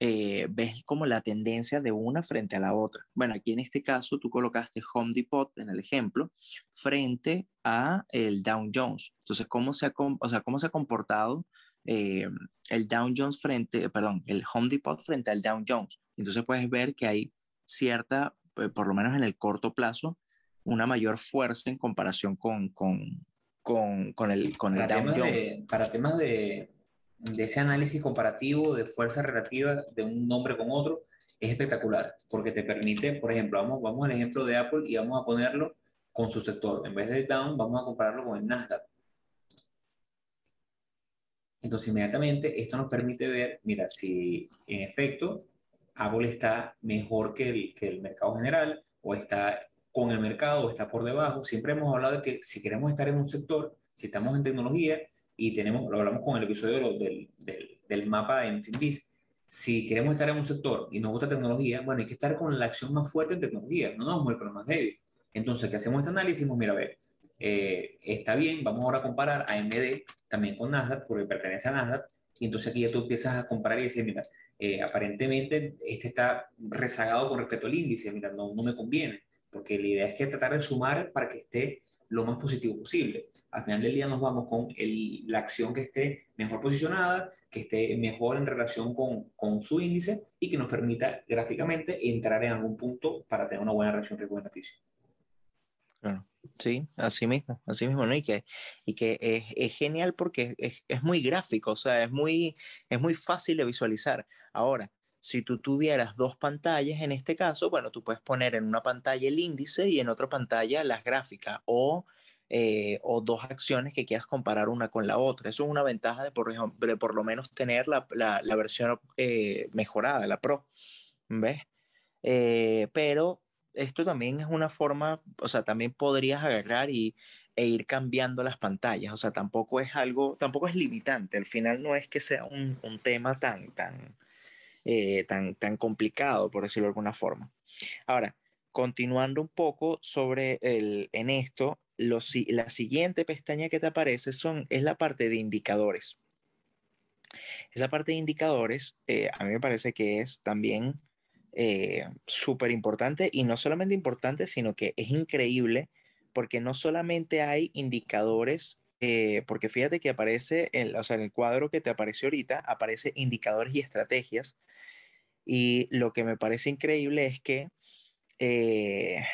Speaker 2: eh, ves como la tendencia de una frente a la otra. Bueno, aquí en este caso tú colocaste Home Depot en el ejemplo frente a el Dow Jones. Entonces, ¿cómo se ha, o sea, cómo se ha comportado eh, el Dow Jones frente, perdón, el Home Depot frente al Dow Jones? Entonces puedes ver que hay cierta, eh, por lo menos en el corto plazo, una mayor fuerza en comparación con, con, con, con el, con
Speaker 1: para
Speaker 2: el
Speaker 1: Dow Jones. para temas de, de, ese análisis comparativo de fuerza relativa de un nombre con otro, es espectacular, porque te permite, por ejemplo, vamos, vamos al ejemplo de Apple y vamos a ponerlo con su sector. En vez de Down, vamos a compararlo con el Nasdaq. Entonces, inmediatamente, esto nos permite ver, mira, si en efecto Apple está mejor que el, que el mercado general o está con el mercado o está por debajo. Siempre hemos hablado de que si queremos estar en un sector, si estamos en tecnología y tenemos, lo hablamos con el episodio del, del, del mapa en Finbiz, si queremos estar en un sector y nos gusta tecnología, bueno, hay que estar con la acción más fuerte en tecnología, no nos ir con más débil. Entonces, ¿qué hacemos este análisis? Mira, a ver, eh, está bien, vamos ahora a comparar AMD también con Nasdaq, porque pertenece a Nasdaq, y entonces aquí ya tú empiezas a comparar y decir, mira, eh, aparentemente este está rezagado con respecto al índice, mira, no, no me conviene, porque la idea es que tratar de sumar para que esté lo más positivo posible. Al final del día nos vamos con la acción que esté mejor posicionada, que esté mejor en relación con, con su índice y que nos permita gráficamente entrar en algún punto para tener una buena reacción riesgo-beneficio.
Speaker 2: Claro. Sí, así mismo, así mismo, ¿no? Y que, y que es, es genial porque es, es, muy gráfico, o sea, es muy, es muy fácil de visualizar. Ahora, si tú tuvieras dos pantallas, en este caso, bueno, tú puedes poner en una pantalla el índice y en otra pantalla las gráficas o, eh, o dos acciones que quieras comparar una con la otra. Eso es una ventaja de por, de por lo menos tener la, la, la versión eh, mejorada, la Pro, ¿ves? Eh, pero esto también es una forma, o sea, también podrías agarrar y, e ir cambiando las pantallas, o sea, tampoco es algo, tampoco es limitante, al final no es que sea un, un tema tan, tan, eh, tan, tan complicado, por decirlo de alguna forma. Ahora, continuando un poco sobre el, en esto, la siguiente pestaña que te aparece son, es la parte de indicadores. Esa parte de indicadores eh, a mí me parece que es también eh, súper importante y no solamente importante, sino que es increíble porque no solamente hay indicadores, eh, porque fíjate que aparece, en, o sea, en el cuadro que te aparece ahorita, aparece indicadores y estrategias. Y lo que me parece increíble es que eh,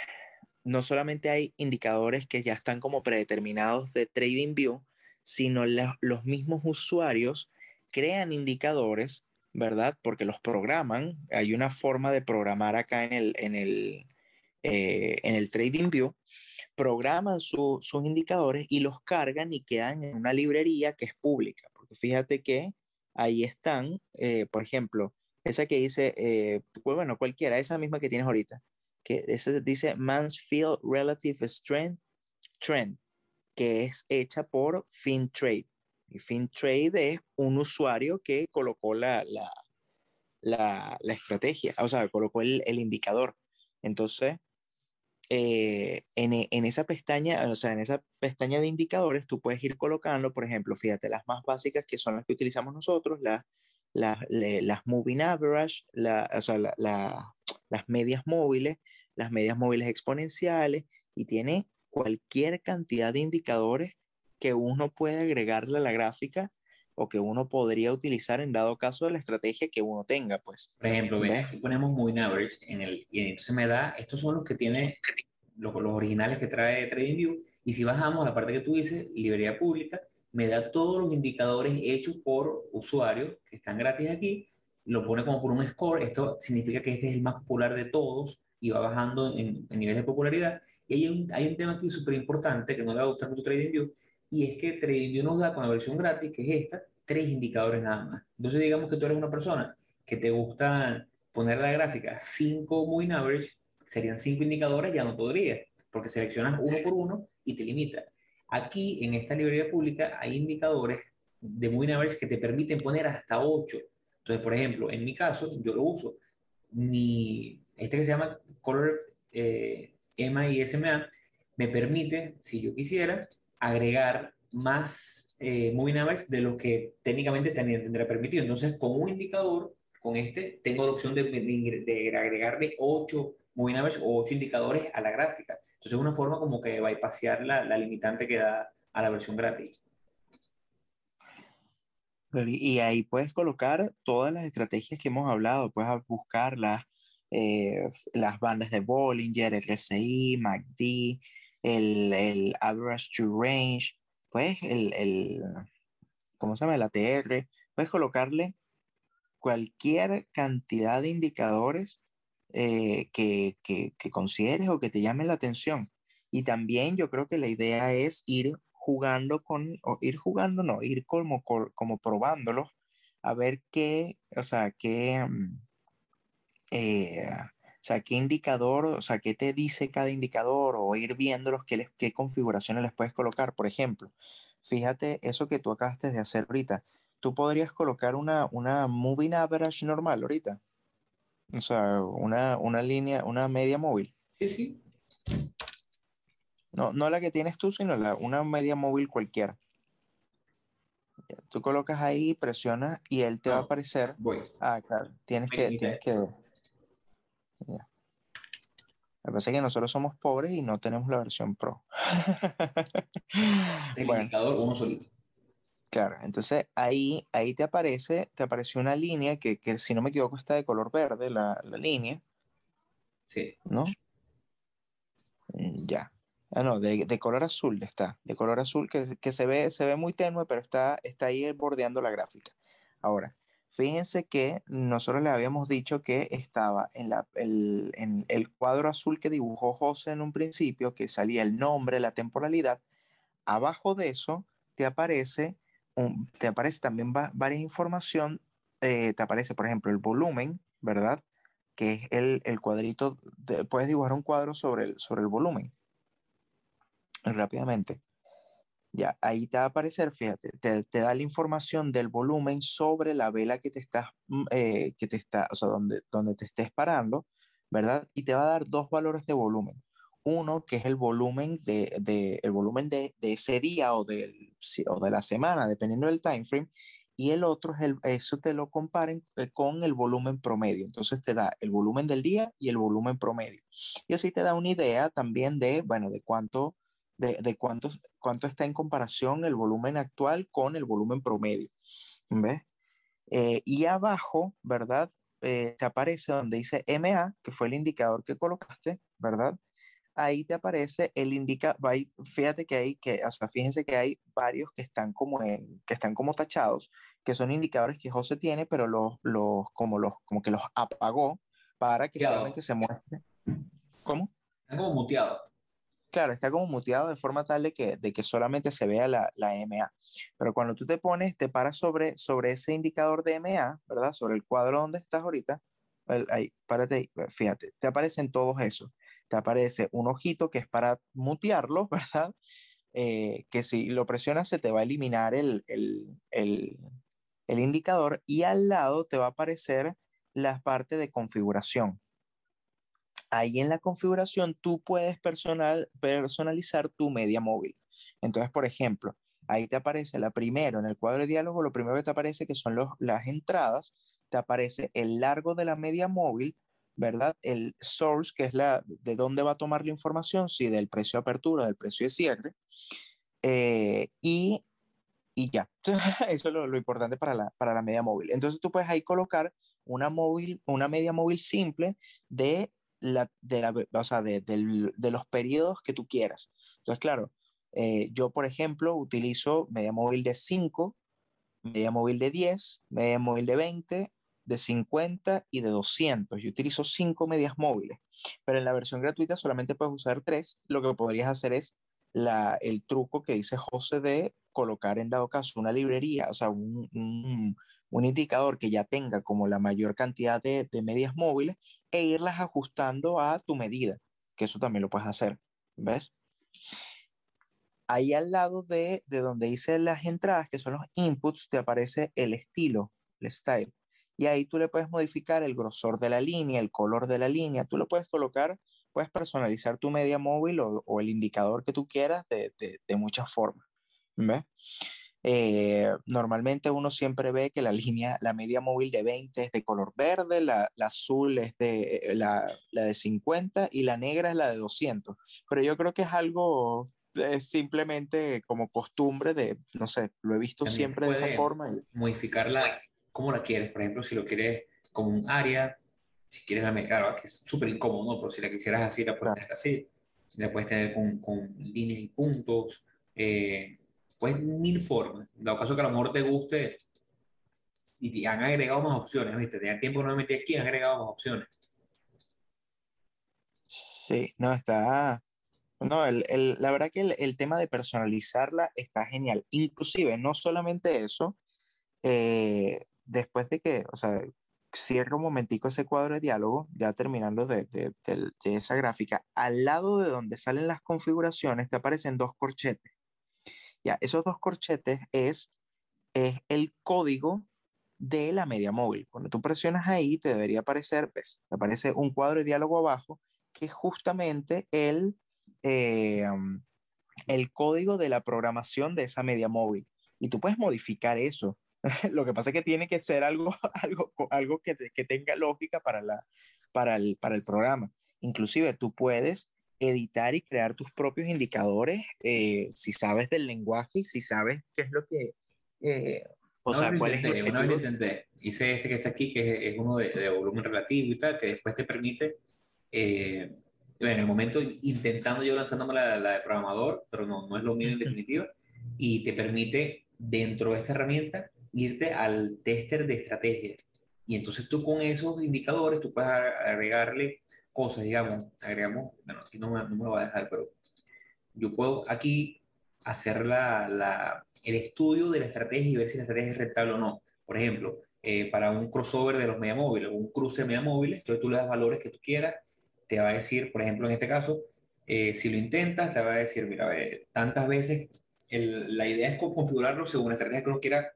Speaker 2: no solamente hay indicadores que ya están como predeterminados de TradingView, sino los mismos usuarios crean indicadores ¿verdad? Porque los programan. Hay una forma de programar acá en el, en el, eh, en el TradingView. Programan sus indicadores y los cargan y quedan en una librería que es pública. Porque fíjate que ahí están, eh, por ejemplo, esa que dice, eh, pues bueno, cualquiera, esa misma que tienes ahorita, que dice Mansfield Relative Strength Trend, que es hecha por FinTrade. Y FinTrade es un usuario que colocó la, la, la, la estrategia, o sea, colocó el, el indicador. Entonces, eh, en, en, esa pestaña, o sea, en esa pestaña de indicadores, tú puedes ir colocando, por ejemplo, fíjate, las más básicas que son las que utilizamos nosotros, las, las, moving average, la, o sea, las medias móviles, las medias móviles exponenciales, y tiene cualquier cantidad de indicadores que uno puede agregarle a la gráfica o que uno podría utilizar en dado caso de la estrategia que uno tenga, pues.
Speaker 1: Por ejemplo, ve, aquí ponemos Moving Average en el, y entonces me da, estos son los que tiene, los, originales que trae TradingView, y si bajamos a la parte que tú dices, librería pública, me da todos los indicadores hechos por usuarios que están gratis aquí, lo pone como por un score, esto significa que este es el más popular de todos y va bajando en, en nivel de popularidad. Y hay un, hay un tema aquí súper importante que no le va a gustar mucho TradingView, y es que TradingView nos da con la versión gratis, que es esta, tres indicadores nada más. Entonces digamos que tú eres una persona que te gusta poner la gráfica 5 moving average, serían cinco indicadores, ya no podría, porque seleccionas uno por uno y te limita. Aquí en esta librería pública hay indicadores de moving average que te permiten poner hasta 8. Entonces, por ejemplo, en mi caso, yo lo uso. Mi, este que se llama Color eh, y SMA me permite, si yo quisiera, agregar más eh, moving average de lo que técnicamente tendría permitido. Entonces, con un indicador, con este, tengo la opción de, de, agregarle 8 moving average o 8 indicadores a la gráfica. Entonces, es una forma como que pasear la, la limitante que da a la versión gratis.
Speaker 2: Y ahí puedes colocar todas las estrategias que hemos hablado, puedes buscar las, eh, las bandas de Bollinger, RSI, MACD, el, el average to range, pues el, el, ¿cómo se llama? El ATR, puedes colocarle cualquier cantidad de indicadores eh, que, que, que, consideres o que te llamen la atención. Y también yo creo que la idea es ir jugando con, o ir jugando, no, ir como, como probándolos, a ver qué, o sea, qué, mm, eh, sea, qué indicador, o sea, qué te dice cada indicador o ir viéndolos, qué, qué configuraciones les puedes colocar. Por ejemplo, fíjate eso que tú acabaste de hacer ahorita. Tú podrías colocar una, una moving average normal ahorita. O sea, una, una línea, una media móvil.
Speaker 1: Sí, sí.
Speaker 2: No, no la que tienes tú, sino la, una media móvil cualquiera. Tú colocas ahí, presionas y él te va a aparecer.
Speaker 1: Voy.
Speaker 2: Ah, claro. Tienes que, tienes que Lo que pasa es que nosotros somos pobres y no tenemos la versión Pro.
Speaker 1: El indicador uno solito.
Speaker 2: Claro, entonces ahí, ahí te aparece, te apareció una línea que, que, si no me equivoco está de color verde, la, la línea.
Speaker 1: Sí.
Speaker 2: ¿No? Mm, ya. Ah, no, de, de, color azul está, de color azul que, que, se, ve, se ve muy tenue, pero está, está ahí bordeando la gráfica. Ahora, fíjense que nosotros le habíamos dicho que estaba en, la, el, en el cuadro azul que dibujó José en un principio, que salía el nombre, la temporalidad. Abajo de eso te aparece, un, te aparece también va, varias información, eh, te aparece, por ejemplo, el volumen, ¿verdad? Que es el, el cuadrito, de, puedes dibujar un cuadro sobre el, sobre el volumen rápidamente. Ya, ahí te va a aparecer, fíjate, te, te, da la información del volumen sobre la vela que te estás, mm, eh, que te está, o sea, donde, donde te estés parando, ¿verdad? Y te va a dar dos valores de volumen. Uno, que es el volumen de, de el volumen de, de, ese día o, del, o de la semana, dependiendo del time frame. Y el otro es el, eso te lo comparen eh, con el volumen promedio. Entonces te da el volumen del día y el volumen promedio. Y así te da una idea también de, bueno, de cuánto, de, de cuánto, cuánto está en comparación el volumen actual con el volumen promedio. ¿Ves? Eh, y abajo, ¿verdad? Eh, te aparece donde dice MA, que fue el indicador que colocaste, ¿verdad? Ahí te aparece el indica, fíjate que hay, que, o sea, fíjense que hay varios que están como en, que están como tachados, que son indicadores que José tiene, pero los, los, como los, como que los apagó para que solamente se muestre. ¿Cómo?
Speaker 1: Están como muteados.
Speaker 2: Claro, está como muteado de forma tal de que, de que solamente se vea la, la, MA. Pero cuando tú te pones, te paras sobre, sobre ese indicador de MA, ¿verdad? Sobre el cuadro donde estás ahorita, ahí, párate fíjate, te aparecen todos esos. Te aparece un ojito que es para mutearlo, ¿verdad? Eh, que si lo presionas se te va a eliminar el, el, el, el indicador y al lado te va a aparecer la parte de configuración ahí en la configuración tú puedes personal, personalizar tu media móvil. Entonces, por ejemplo, ahí te aparece la primero, en el cuadro de diálogo, lo primero que te aparece que son los, las entradas, te aparece el largo de la media móvil, ¿verdad? El source, que es la de dónde va a tomar la información, si del precio de apertura, del precio de cierre, eh, y, y ya. Eso es lo, lo, importante para la, para la media móvil. Entonces tú puedes ahí colocar una, móvil, una media móvil simple de la, de, la, o sea, de, de, de, los periodos que tú quieras. Entonces, claro, eh, yo, por ejemplo, utilizo media móvil de 5, media móvil de 10, media móvil de 20, de 50 y de 200. Yo utilizo 5 medias móviles, pero en la versión gratuita solamente puedes usar 3. Lo que podrías hacer es la, el truco que dice José de colocar en dado caso una librería, o sea, un, un, un indicador que ya tenga como la mayor cantidad de, de, medias móviles e irlas ajustando a tu medida, que eso también lo puedes hacer, ¿ves? Ahí al lado de, de donde dice las entradas, que son los inputs, te aparece el estilo, el style. Y ahí tú le puedes modificar el grosor de la línea, el color de la línea, tú lo puedes colocar puedes personalizar tu media móvil o, o el indicador que tú quieras de, de, de muchas formas. ¿Ves? Eh, normalmente uno siempre ve que la línea, la media móvil de 20 es de color verde, la, la azul es de eh, la, la, de 50 y la negra es la de 200. Pero yo creo que es algo es simplemente como costumbre de, no sé, lo he visto También siempre de esa forma.
Speaker 1: Modificarla como la quieres, por ejemplo, si lo quieres como un área, si quieres la claro, que es súper incómodo, ¿no? pero si la quisieras así, la puedes claro. tener así, la puedes tener con, con líneas y puntos, eh, pues mil formas. En dado caso que a lo mejor te guste y te han agregado más opciones, ¿viste? Tenía tiempo no me metí aquí, han agregado más opciones.
Speaker 2: Sí, no, está... No, el, el, la verdad que el, el, tema de personalizarla está genial. Inclusive, no solamente eso, eh, después de que, o sea, cierro un momentico ese cuadro de diálogo, ya terminando de, de, de, de, esa gráfica, al lado de donde salen las configuraciones te aparecen dos corchetes. Ya, esos dos corchetes es, es el código de la media móvil. Cuando tú presionas ahí, te debería aparecer, te aparece un cuadro de diálogo abajo, que es justamente el, eh, el código de la programación de esa media móvil. Y tú puedes modificar eso. Lo que pasa es que tiene que ser algo, algo, algo que, que tenga lógica para, la, para, el, para el programa. inclusive tú puedes editar y crear tus propios indicadores eh, si sabes del lenguaje y si sabes qué es lo que... Eh,
Speaker 1: o sea, cuál es el Una vez intenté, hice este que está aquí, que es, uno de, volumen relativo y tal, que después te permite, eh, en el momento intentando yo lanzándome la, la, de programador, pero no, no es lo mío en definitiva, y te permite dentro de esta herramienta irte al tester de estrategia. Y entonces tú con esos indicadores, tú puedes agregarle cosas, digamos, agregamos, bueno, aquí no me, no me lo va a dejar, pero yo puedo aquí hacer la, la, el estudio de la estrategia y ver si la estrategia es rentable o no. Por ejemplo, eh, para un crossover de los media móviles, un cruce de media móviles, entonces tú le das valores que tú quieras, te va a decir, por ejemplo, en este caso, eh, si lo intentas, te va a decir, mira, tantas veces, la idea es configurarlo según la estrategia que uno quiera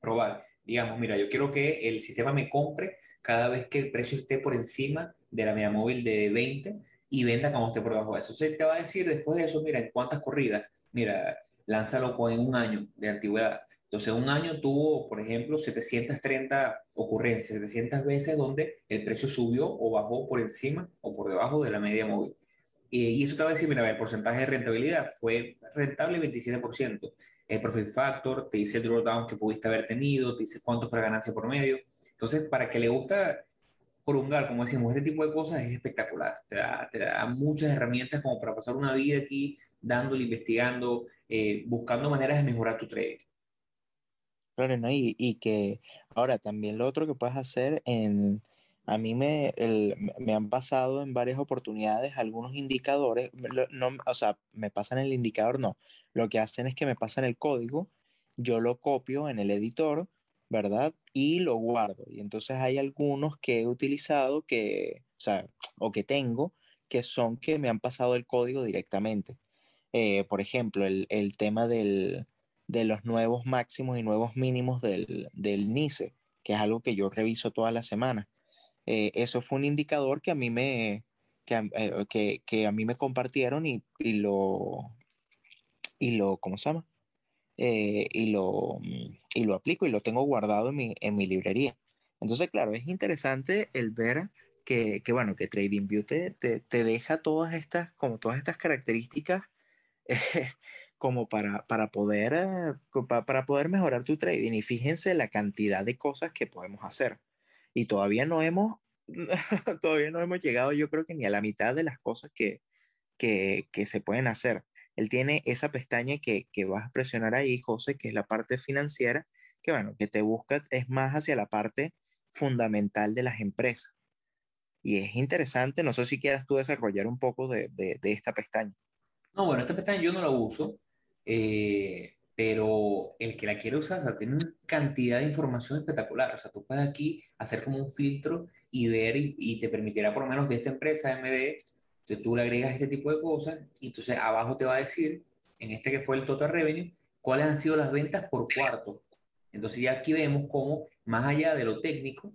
Speaker 1: probar. Digamos, mira, yo quiero que el sistema me compre cada vez que el precio esté por encima de la media móvil de 20 y venda cuando esté por debajo de eso. Entonces te va a decir después de eso, mira, en cuántas corridas, mira, lánzalo con un año de antigüedad. Entonces un año tuvo, por ejemplo, 730 ocurrencias, 700 veces donde el precio subió o bajó por encima o por debajo de la media móvil. Y eso te va a decir, mira, el porcentaje de rentabilidad fue rentable 27%. El profit factor te dice el drawdown que pudiste haber tenido, te dice cuánto fue la ganancia por medio. Entonces, para que le gusta prolongar, como decimos, este tipo de cosas es espectacular. Te da, te da muchas herramientas como para pasar una vida aquí dándole, investigando, eh, buscando maneras de mejorar tu trading.
Speaker 2: Claro, ¿no? Y, y, que ahora también lo otro que puedes hacer en... A mí me, el, me han pasado en varias oportunidades algunos indicadores, no, o sea, me pasan el indicador, no, lo que hacen es que me pasan el código, yo lo copio en el editor, ¿verdad? Y lo guardo. Y entonces hay algunos que he utilizado que, o sea, o que tengo, que son que me han pasado el código directamente. Eh, por ejemplo, el, tema del, de los nuevos máximos y nuevos mínimos del, del NICE, que es algo que yo reviso toda la semana. Eh, eso fue un indicador que a mí me, que, eh, que, que a mí me compartieron y, y, lo, y lo, ¿cómo se llama? Eh, y, lo, mm, y lo aplico y lo tengo guardado en mi, en mi librería. Entonces, claro, es interesante el ver que, que bueno, que TradingView te, te, te, deja todas estas, como todas estas características eh, como para, para, poder, eh, para poder mejorar tu trading. Y fíjense la cantidad de cosas que podemos hacer. Y todavía no hemos, todavía no hemos llegado, yo creo que ni a la mitad de las cosas que, que, que se pueden hacer él tiene esa pestaña que, que, vas a presionar ahí, José, que es la parte financiera, que bueno, que te busca, es más hacia la parte fundamental de las empresas. Y es interesante, no sé si quieras tú desarrollar un poco de, de, esta pestaña.
Speaker 1: No, bueno, esta pestaña yo no la uso, eh, pero el que la quiere usar, o sea, tiene una cantidad de información espectacular. O sea, tú puedes aquí hacer como un filtro y ver y, y te permitirá por lo menos de esta empresa MD tú le agregas este tipo de cosas y entonces abajo te va a decir, en este que fue el total revenue, cuáles han sido las ventas por cuarto. Entonces ya aquí vemos cómo, más allá de lo técnico,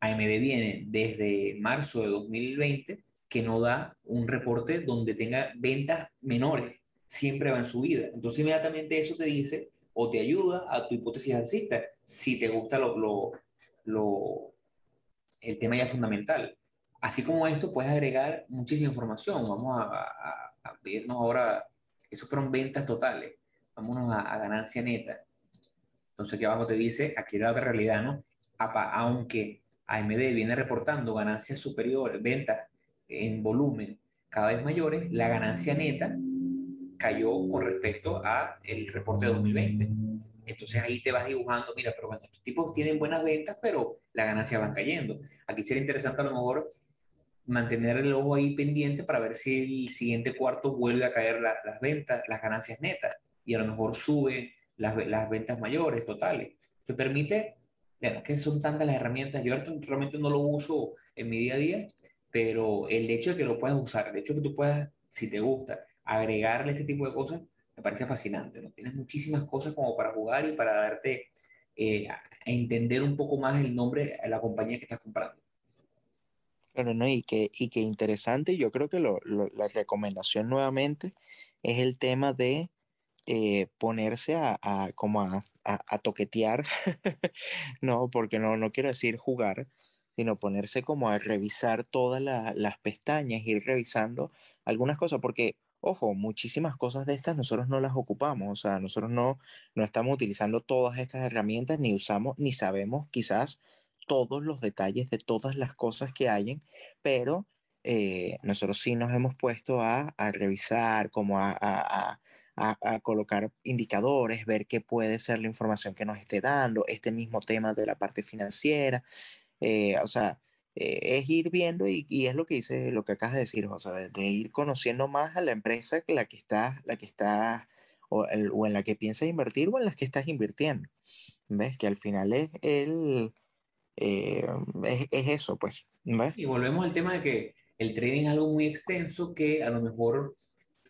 Speaker 1: AMD viene desde marzo de 2020 que no da un reporte donde tenga ventas menores, siempre va en subida. Entonces inmediatamente eso te dice o te ayuda a tu hipótesis alcista, si te gusta lo, lo, lo, el tema ya fundamental. Así como esto, puedes agregar muchísima información. Vamos a, a, a vernos ahora, eso fueron ventas totales. Vámonos a, ganancia neta. Entonces aquí abajo te dice, aquí la otra realidad, ¿no? Aunque AMD viene reportando ganancias superiores, ventas en volumen cada vez mayores, la ganancia neta cayó con respecto a el reporte de 2020. Entonces ahí te vas dibujando, mira, pero bueno, estos tipos tienen buenas ventas, pero las ganancias van cayendo. Aquí sería interesante a lo mejor mantener el ojo ahí pendiente para ver si el siguiente cuarto vuelve a caer las ventas, las ganancias netas, y a lo mejor sube las, las ventas mayores, totales. Te permite, bueno, que son tantas las herramientas, yo realmente no lo uso en mi día a día, pero el hecho de que lo puedas usar, el hecho de que tú puedas, si te gusta, agregarle este tipo de cosas, me parece fascinante, ¿no? Tienes muchísimas cosas como para jugar y para darte eh, a entender un poco más el nombre de la compañía que estás comprando.
Speaker 2: Claro, ¿no? Y que, y que interesante, yo creo que lo, la recomendación nuevamente es el tema de eh, ponerse a, como a, toquetear, no, porque no, no quiero decir jugar, sino ponerse como a revisar todas las pestañas, ir revisando algunas cosas, porque, ojo, muchísimas cosas de estas nosotros no las ocupamos, o sea, nosotros no, no estamos utilizando todas estas herramientas, ni usamos, ni sabemos quizás todos los detalles de todas las cosas que hayan, pero eh, nosotros sí nos hemos puesto a, a revisar, como a, a, a, colocar indicadores, ver qué puede ser la información que nos esté dando, este mismo tema de la parte financiera, eh, o sea, eh, es ir viendo y, y, es lo que dice, lo que acabas de decir, o sea, de, ir conociendo más a la empresa que la que está, la que está o, o, en la que piensas invertir o en las que estás invirtiendo. ¿Ves? Que al final es el... Eh, es, es, eso, pues. ¿ves?
Speaker 1: Y volvemos al tema de que el trading es algo muy extenso que a lo mejor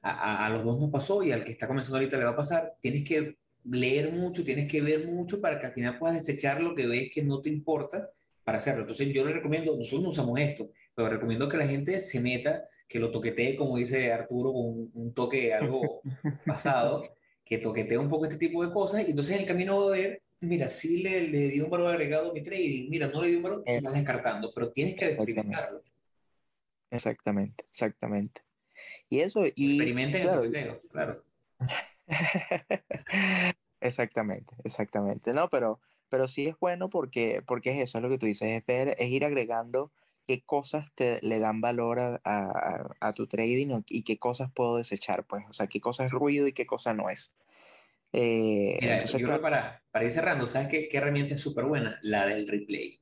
Speaker 1: a, a, los dos nos pasó y al que está comenzando ahorita le va a pasar. Tienes que leer mucho, tienes que ver mucho para que al final puedas desechar lo que ves que no te importa para hacerlo. Entonces yo le recomiendo, nosotros no usamos esto, pero recomiendo que la gente se meta, que lo toquetee, como dice Arturo, con un, toque algo pasado, que toquetee un poco este tipo de cosas y entonces en el camino va a ver, mira, sí le, le dio un valor agregado a mi trading, mira, no le dio un valor, se vas descartando, pero tienes que verificarlo.
Speaker 2: Exactamente, exactamente. Y eso, y...
Speaker 1: Experimenten claro, el video, claro.
Speaker 2: exactamente, exactamente. No, pero pero sí es bueno porque, porque es eso, es lo que tú dices, es, ver, es ir agregando qué cosas te, le dan valor a, a, a, tu trading y qué cosas puedo desechar, pues, o sea, qué cosa es ruido y qué cosa no es.
Speaker 1: Eh, Mira, entonces, yo creo para, para ir cerrando, ¿sabes qué, qué herramienta es súper buena? La del replay.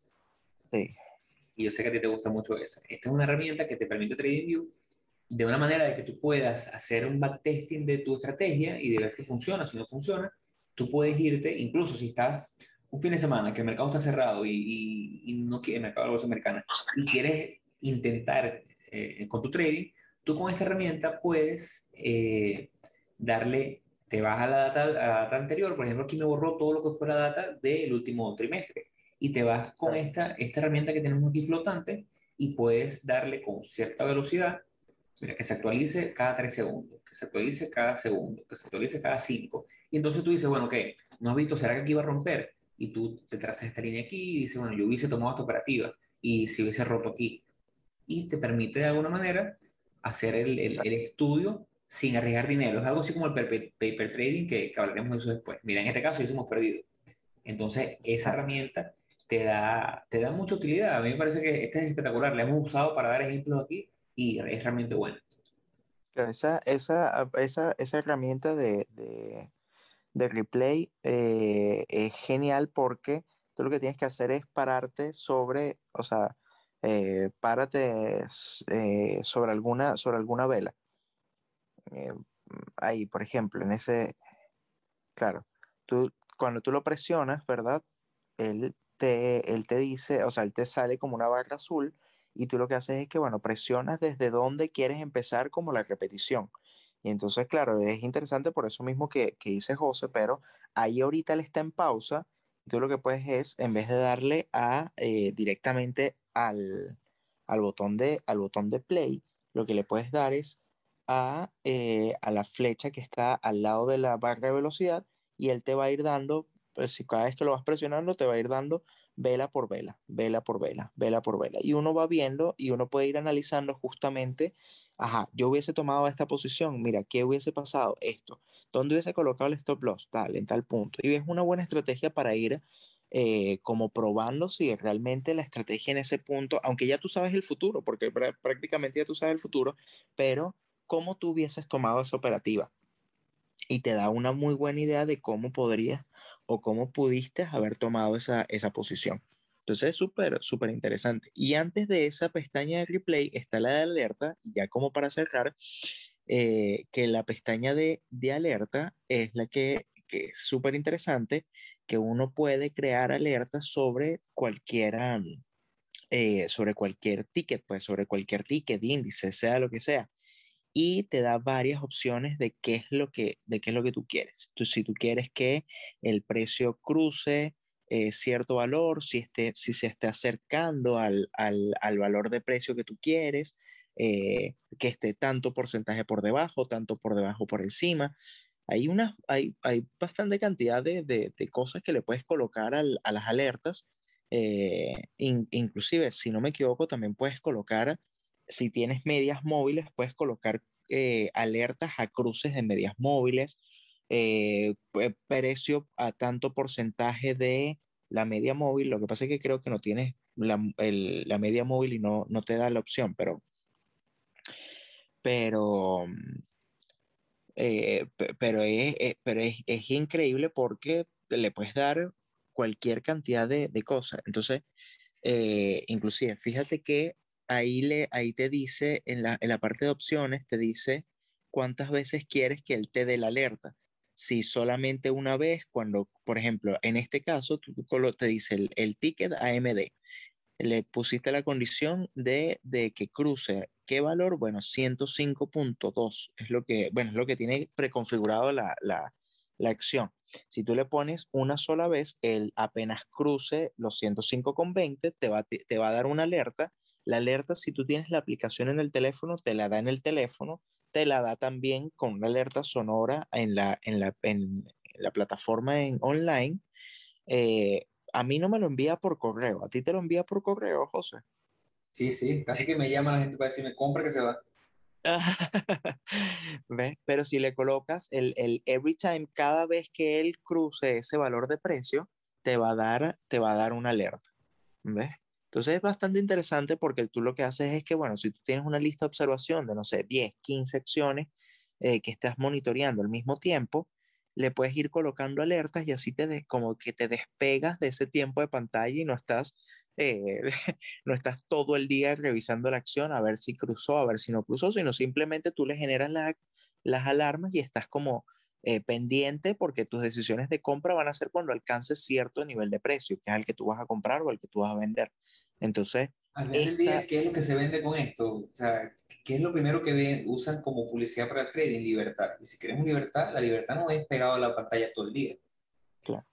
Speaker 2: Sí.
Speaker 1: Y yo sé que a ti te gusta mucho esa. Esta es una herramienta que te permite TradingView de una manera de que tú puedas hacer un backtesting de tu estrategia y de ver si funciona, si no funciona. Tú puedes irte, incluso si estás un fin de semana que el mercado está cerrado y, y, no quiere, el mercado de la bolsa americana, y quieres intentar eh, con tu trading, tú con esta herramienta puedes eh, darle, te vas a la, data, a la data anterior, por ejemplo, aquí me borró todo lo que fue la data del último trimestre, y te vas con esta, esta herramienta que tenemos aquí flotante y puedes darle con cierta velocidad, mira, que se actualice cada 3 segundos, que se actualice cada segundo, que se actualice cada 5. Y entonces tú dices, bueno, ok, no has visto, ¿será que aquí va a romper? y tú te trazas esta línea aquí y dices, bueno, yo hubiese tomado esta operativa y si hubiese roto aquí. Y te permite de alguna manera hacer el, el, el estudio sin arriesgar dinero. Es algo así como el paper, trading que, que, hablaremos de eso después. Mira, en este caso hemos perdido. Entonces, esa herramienta te da, te da mucha utilidad. A mí me parece que esta es espectacular. La hemos usado para dar ejemplos aquí y es realmente buena.
Speaker 2: Esa, esa, esa, esa herramienta de, de de replay eh, es genial porque tú lo que tienes que hacer es pararte sobre, o sea, eh, párate eh, sobre, alguna, sobre alguna vela. Eh, ahí, por ejemplo, en ese, claro, tú, cuando tú lo presionas, ¿verdad? Él te, él te dice, o sea, él te sale como una barra azul y tú lo que haces es que, bueno, presionas desde donde quieres empezar como la repetición. Y entonces, claro, es interesante por eso mismo que, que dice José, pero ahí ahorita él está en pausa. Y tú lo que puedes es, en vez de darle a, eh, directamente al, al, botón de, al botón de play, lo que le puedes dar es a, eh, a la flecha que está al lado de la barra de velocidad y él te va a ir dando, pues si cada vez que lo vas presionando, te va a ir dando vela por vela, vela por vela, vela por vela. Y uno va viendo y uno puede ir analizando justamente ajá, yo hubiese tomado esta posición, mira, ¿qué hubiese pasado? Esto, ¿dónde hubiese colocado el stop loss? Tal, en tal punto. Y es una buena estrategia para ir eh, como probando si realmente la estrategia en ese punto, aunque ya tú sabes el futuro, porque prácticamente ya tú sabes el futuro, pero cómo tú hubieses tomado esa operativa. Y te da una muy buena idea de cómo podrías o cómo pudiste haber tomado esa, esa posición. Entonces es súper, súper interesante. Y antes de esa pestaña de replay está la de alerta, y ya como para cerrar, eh, que la pestaña de, de, alerta es la que, que es súper interesante, que uno puede crear alertas sobre cualquiera, eh, sobre cualquier ticket, pues sobre cualquier ticket, índice, sea lo que sea. Y te da varias opciones de qué es lo que, de qué es lo que tú quieres. Tú, si tú quieres que el precio cruce eh, cierto valor, si, esté, si se esté acercando al, al, al valor de precio que tú quieres, eh, que esté tanto porcentaje por debajo, tanto por debajo por encima. Hay, una, hay, hay bastante cantidad de, de, cosas que le puedes colocar al, a las alertas Eh, inclusive, si no me equivoco, también puedes colocar, si tienes medias móviles, puedes colocar eh, alertas a cruces de medias móviles, eh, precio a tanto porcentaje de la media móvil. Lo que pasa es que creo que no tienes la, la media móvil y no, no te da la opción, pero, pero, pero, es, pero es, es, increíble porque le puedes dar cualquier cantidad de, de cosas. Entonces, eh, inclusive, fíjate que ahí, le, ahí te dice, en la, en la parte de opciones, te dice cuántas veces quieres que él te dé la alerta. Si solamente una vez, cuando, por ejemplo, en este caso, tú, te dice el, el ticket AMD, le pusiste la condición de, de, que cruce. ¿Qué valor? Bueno, 105.2 es lo que, bueno, es lo que tiene preconfigurado la, la, la acción. Si tú le pones una sola vez, él apenas cruce los 105,20, te va, te va a dar una alerta. La alerta, si tú tienes la aplicación en el teléfono, te la da en el teléfono, te la da también con una alerta sonora en la, en la, en la plataforma en online. Eh, a mí no me lo envía por correo, a ti te lo envía por correo, José.
Speaker 1: Sí, sí, casi que me llama la gente para decirme, compra que se va.
Speaker 2: Pero si le colocas el, el, every time, cada vez que él cruce ese valor de precio, te va a dar, te va a dar una alerta. ¿Ves? Entonces es bastante interesante porque tú lo que haces es que, bueno, si tú tienes una lista de observación de, no sé, 10, 15 acciones eh, que estás monitoreando al mismo tiempo, le puedes ir colocando alertas y así te como que te despegas de ese tiempo de pantalla y no estás eh, no estás todo el día revisando la acción a ver si cruzó, a ver si no cruzó, sino simplemente tú le generas las alarmas y estás como eh, pendiente porque tus decisiones de compra van a ser cuando alcances cierto nivel de precio, que es el que tú vas a comprar o el que tú vas a vender. Entonces...
Speaker 1: Al día, ¿qué es lo que se vende con esto? O sea, ¿qué es lo primero que usan como publicidad para el trading? Libertad. Y si queremos libertad, la libertad no es pegado a la pantalla todo el día.
Speaker 2: Claro.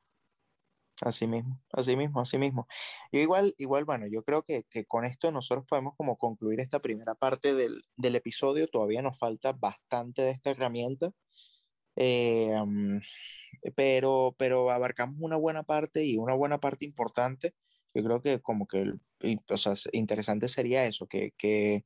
Speaker 2: Así mismo, así mismo, así mismo. Yo igual, igual, bueno, yo creo que, que con esto nosotros podemos como concluir esta primera parte del, del episodio. Todavía nos falta bastante de esta herramienta, eh, pero, pero abarcamos una buena parte y una buena parte importante. Yo creo que como que, o sea, interesante sería eso, que, que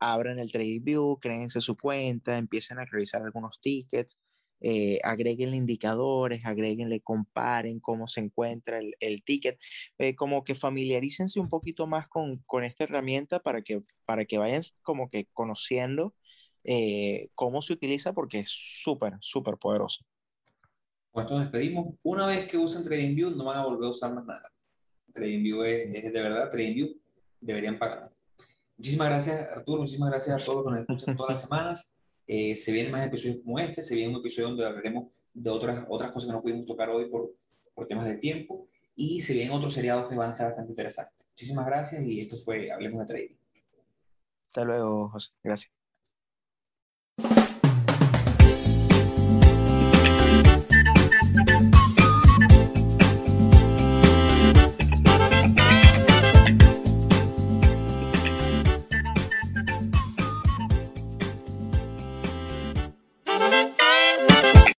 Speaker 2: abran el TradingView, créense su cuenta, empiecen a revisar algunos tickets, eh, agréguenle indicadores, agréguenle, comparen cómo se encuentra el, el ticket, eh, como que familiarícense un poquito más con, con, esta herramienta para que, para que vayan como que conociendo eh, cómo se utiliza porque es súper, súper poderoso.
Speaker 1: Pues nos despedimos. Una vez que usen TradingView no van a volver a usar más nada. TradingView es, es de verdad, TradingView deberían pagar. Muchísimas gracias Arturo, muchísimas gracias a todos que nos escuchan todas las semanas. Eh, se vienen más episodios como este, se viene un episodio donde hablaremos de otras, otras cosas que no pudimos tocar hoy por, por temas de tiempo y se vienen otros seriados que van a estar bastante interesantes. Muchísimas gracias y esto fue Hablemos de Trading.
Speaker 2: Hasta luego, José. Gracias.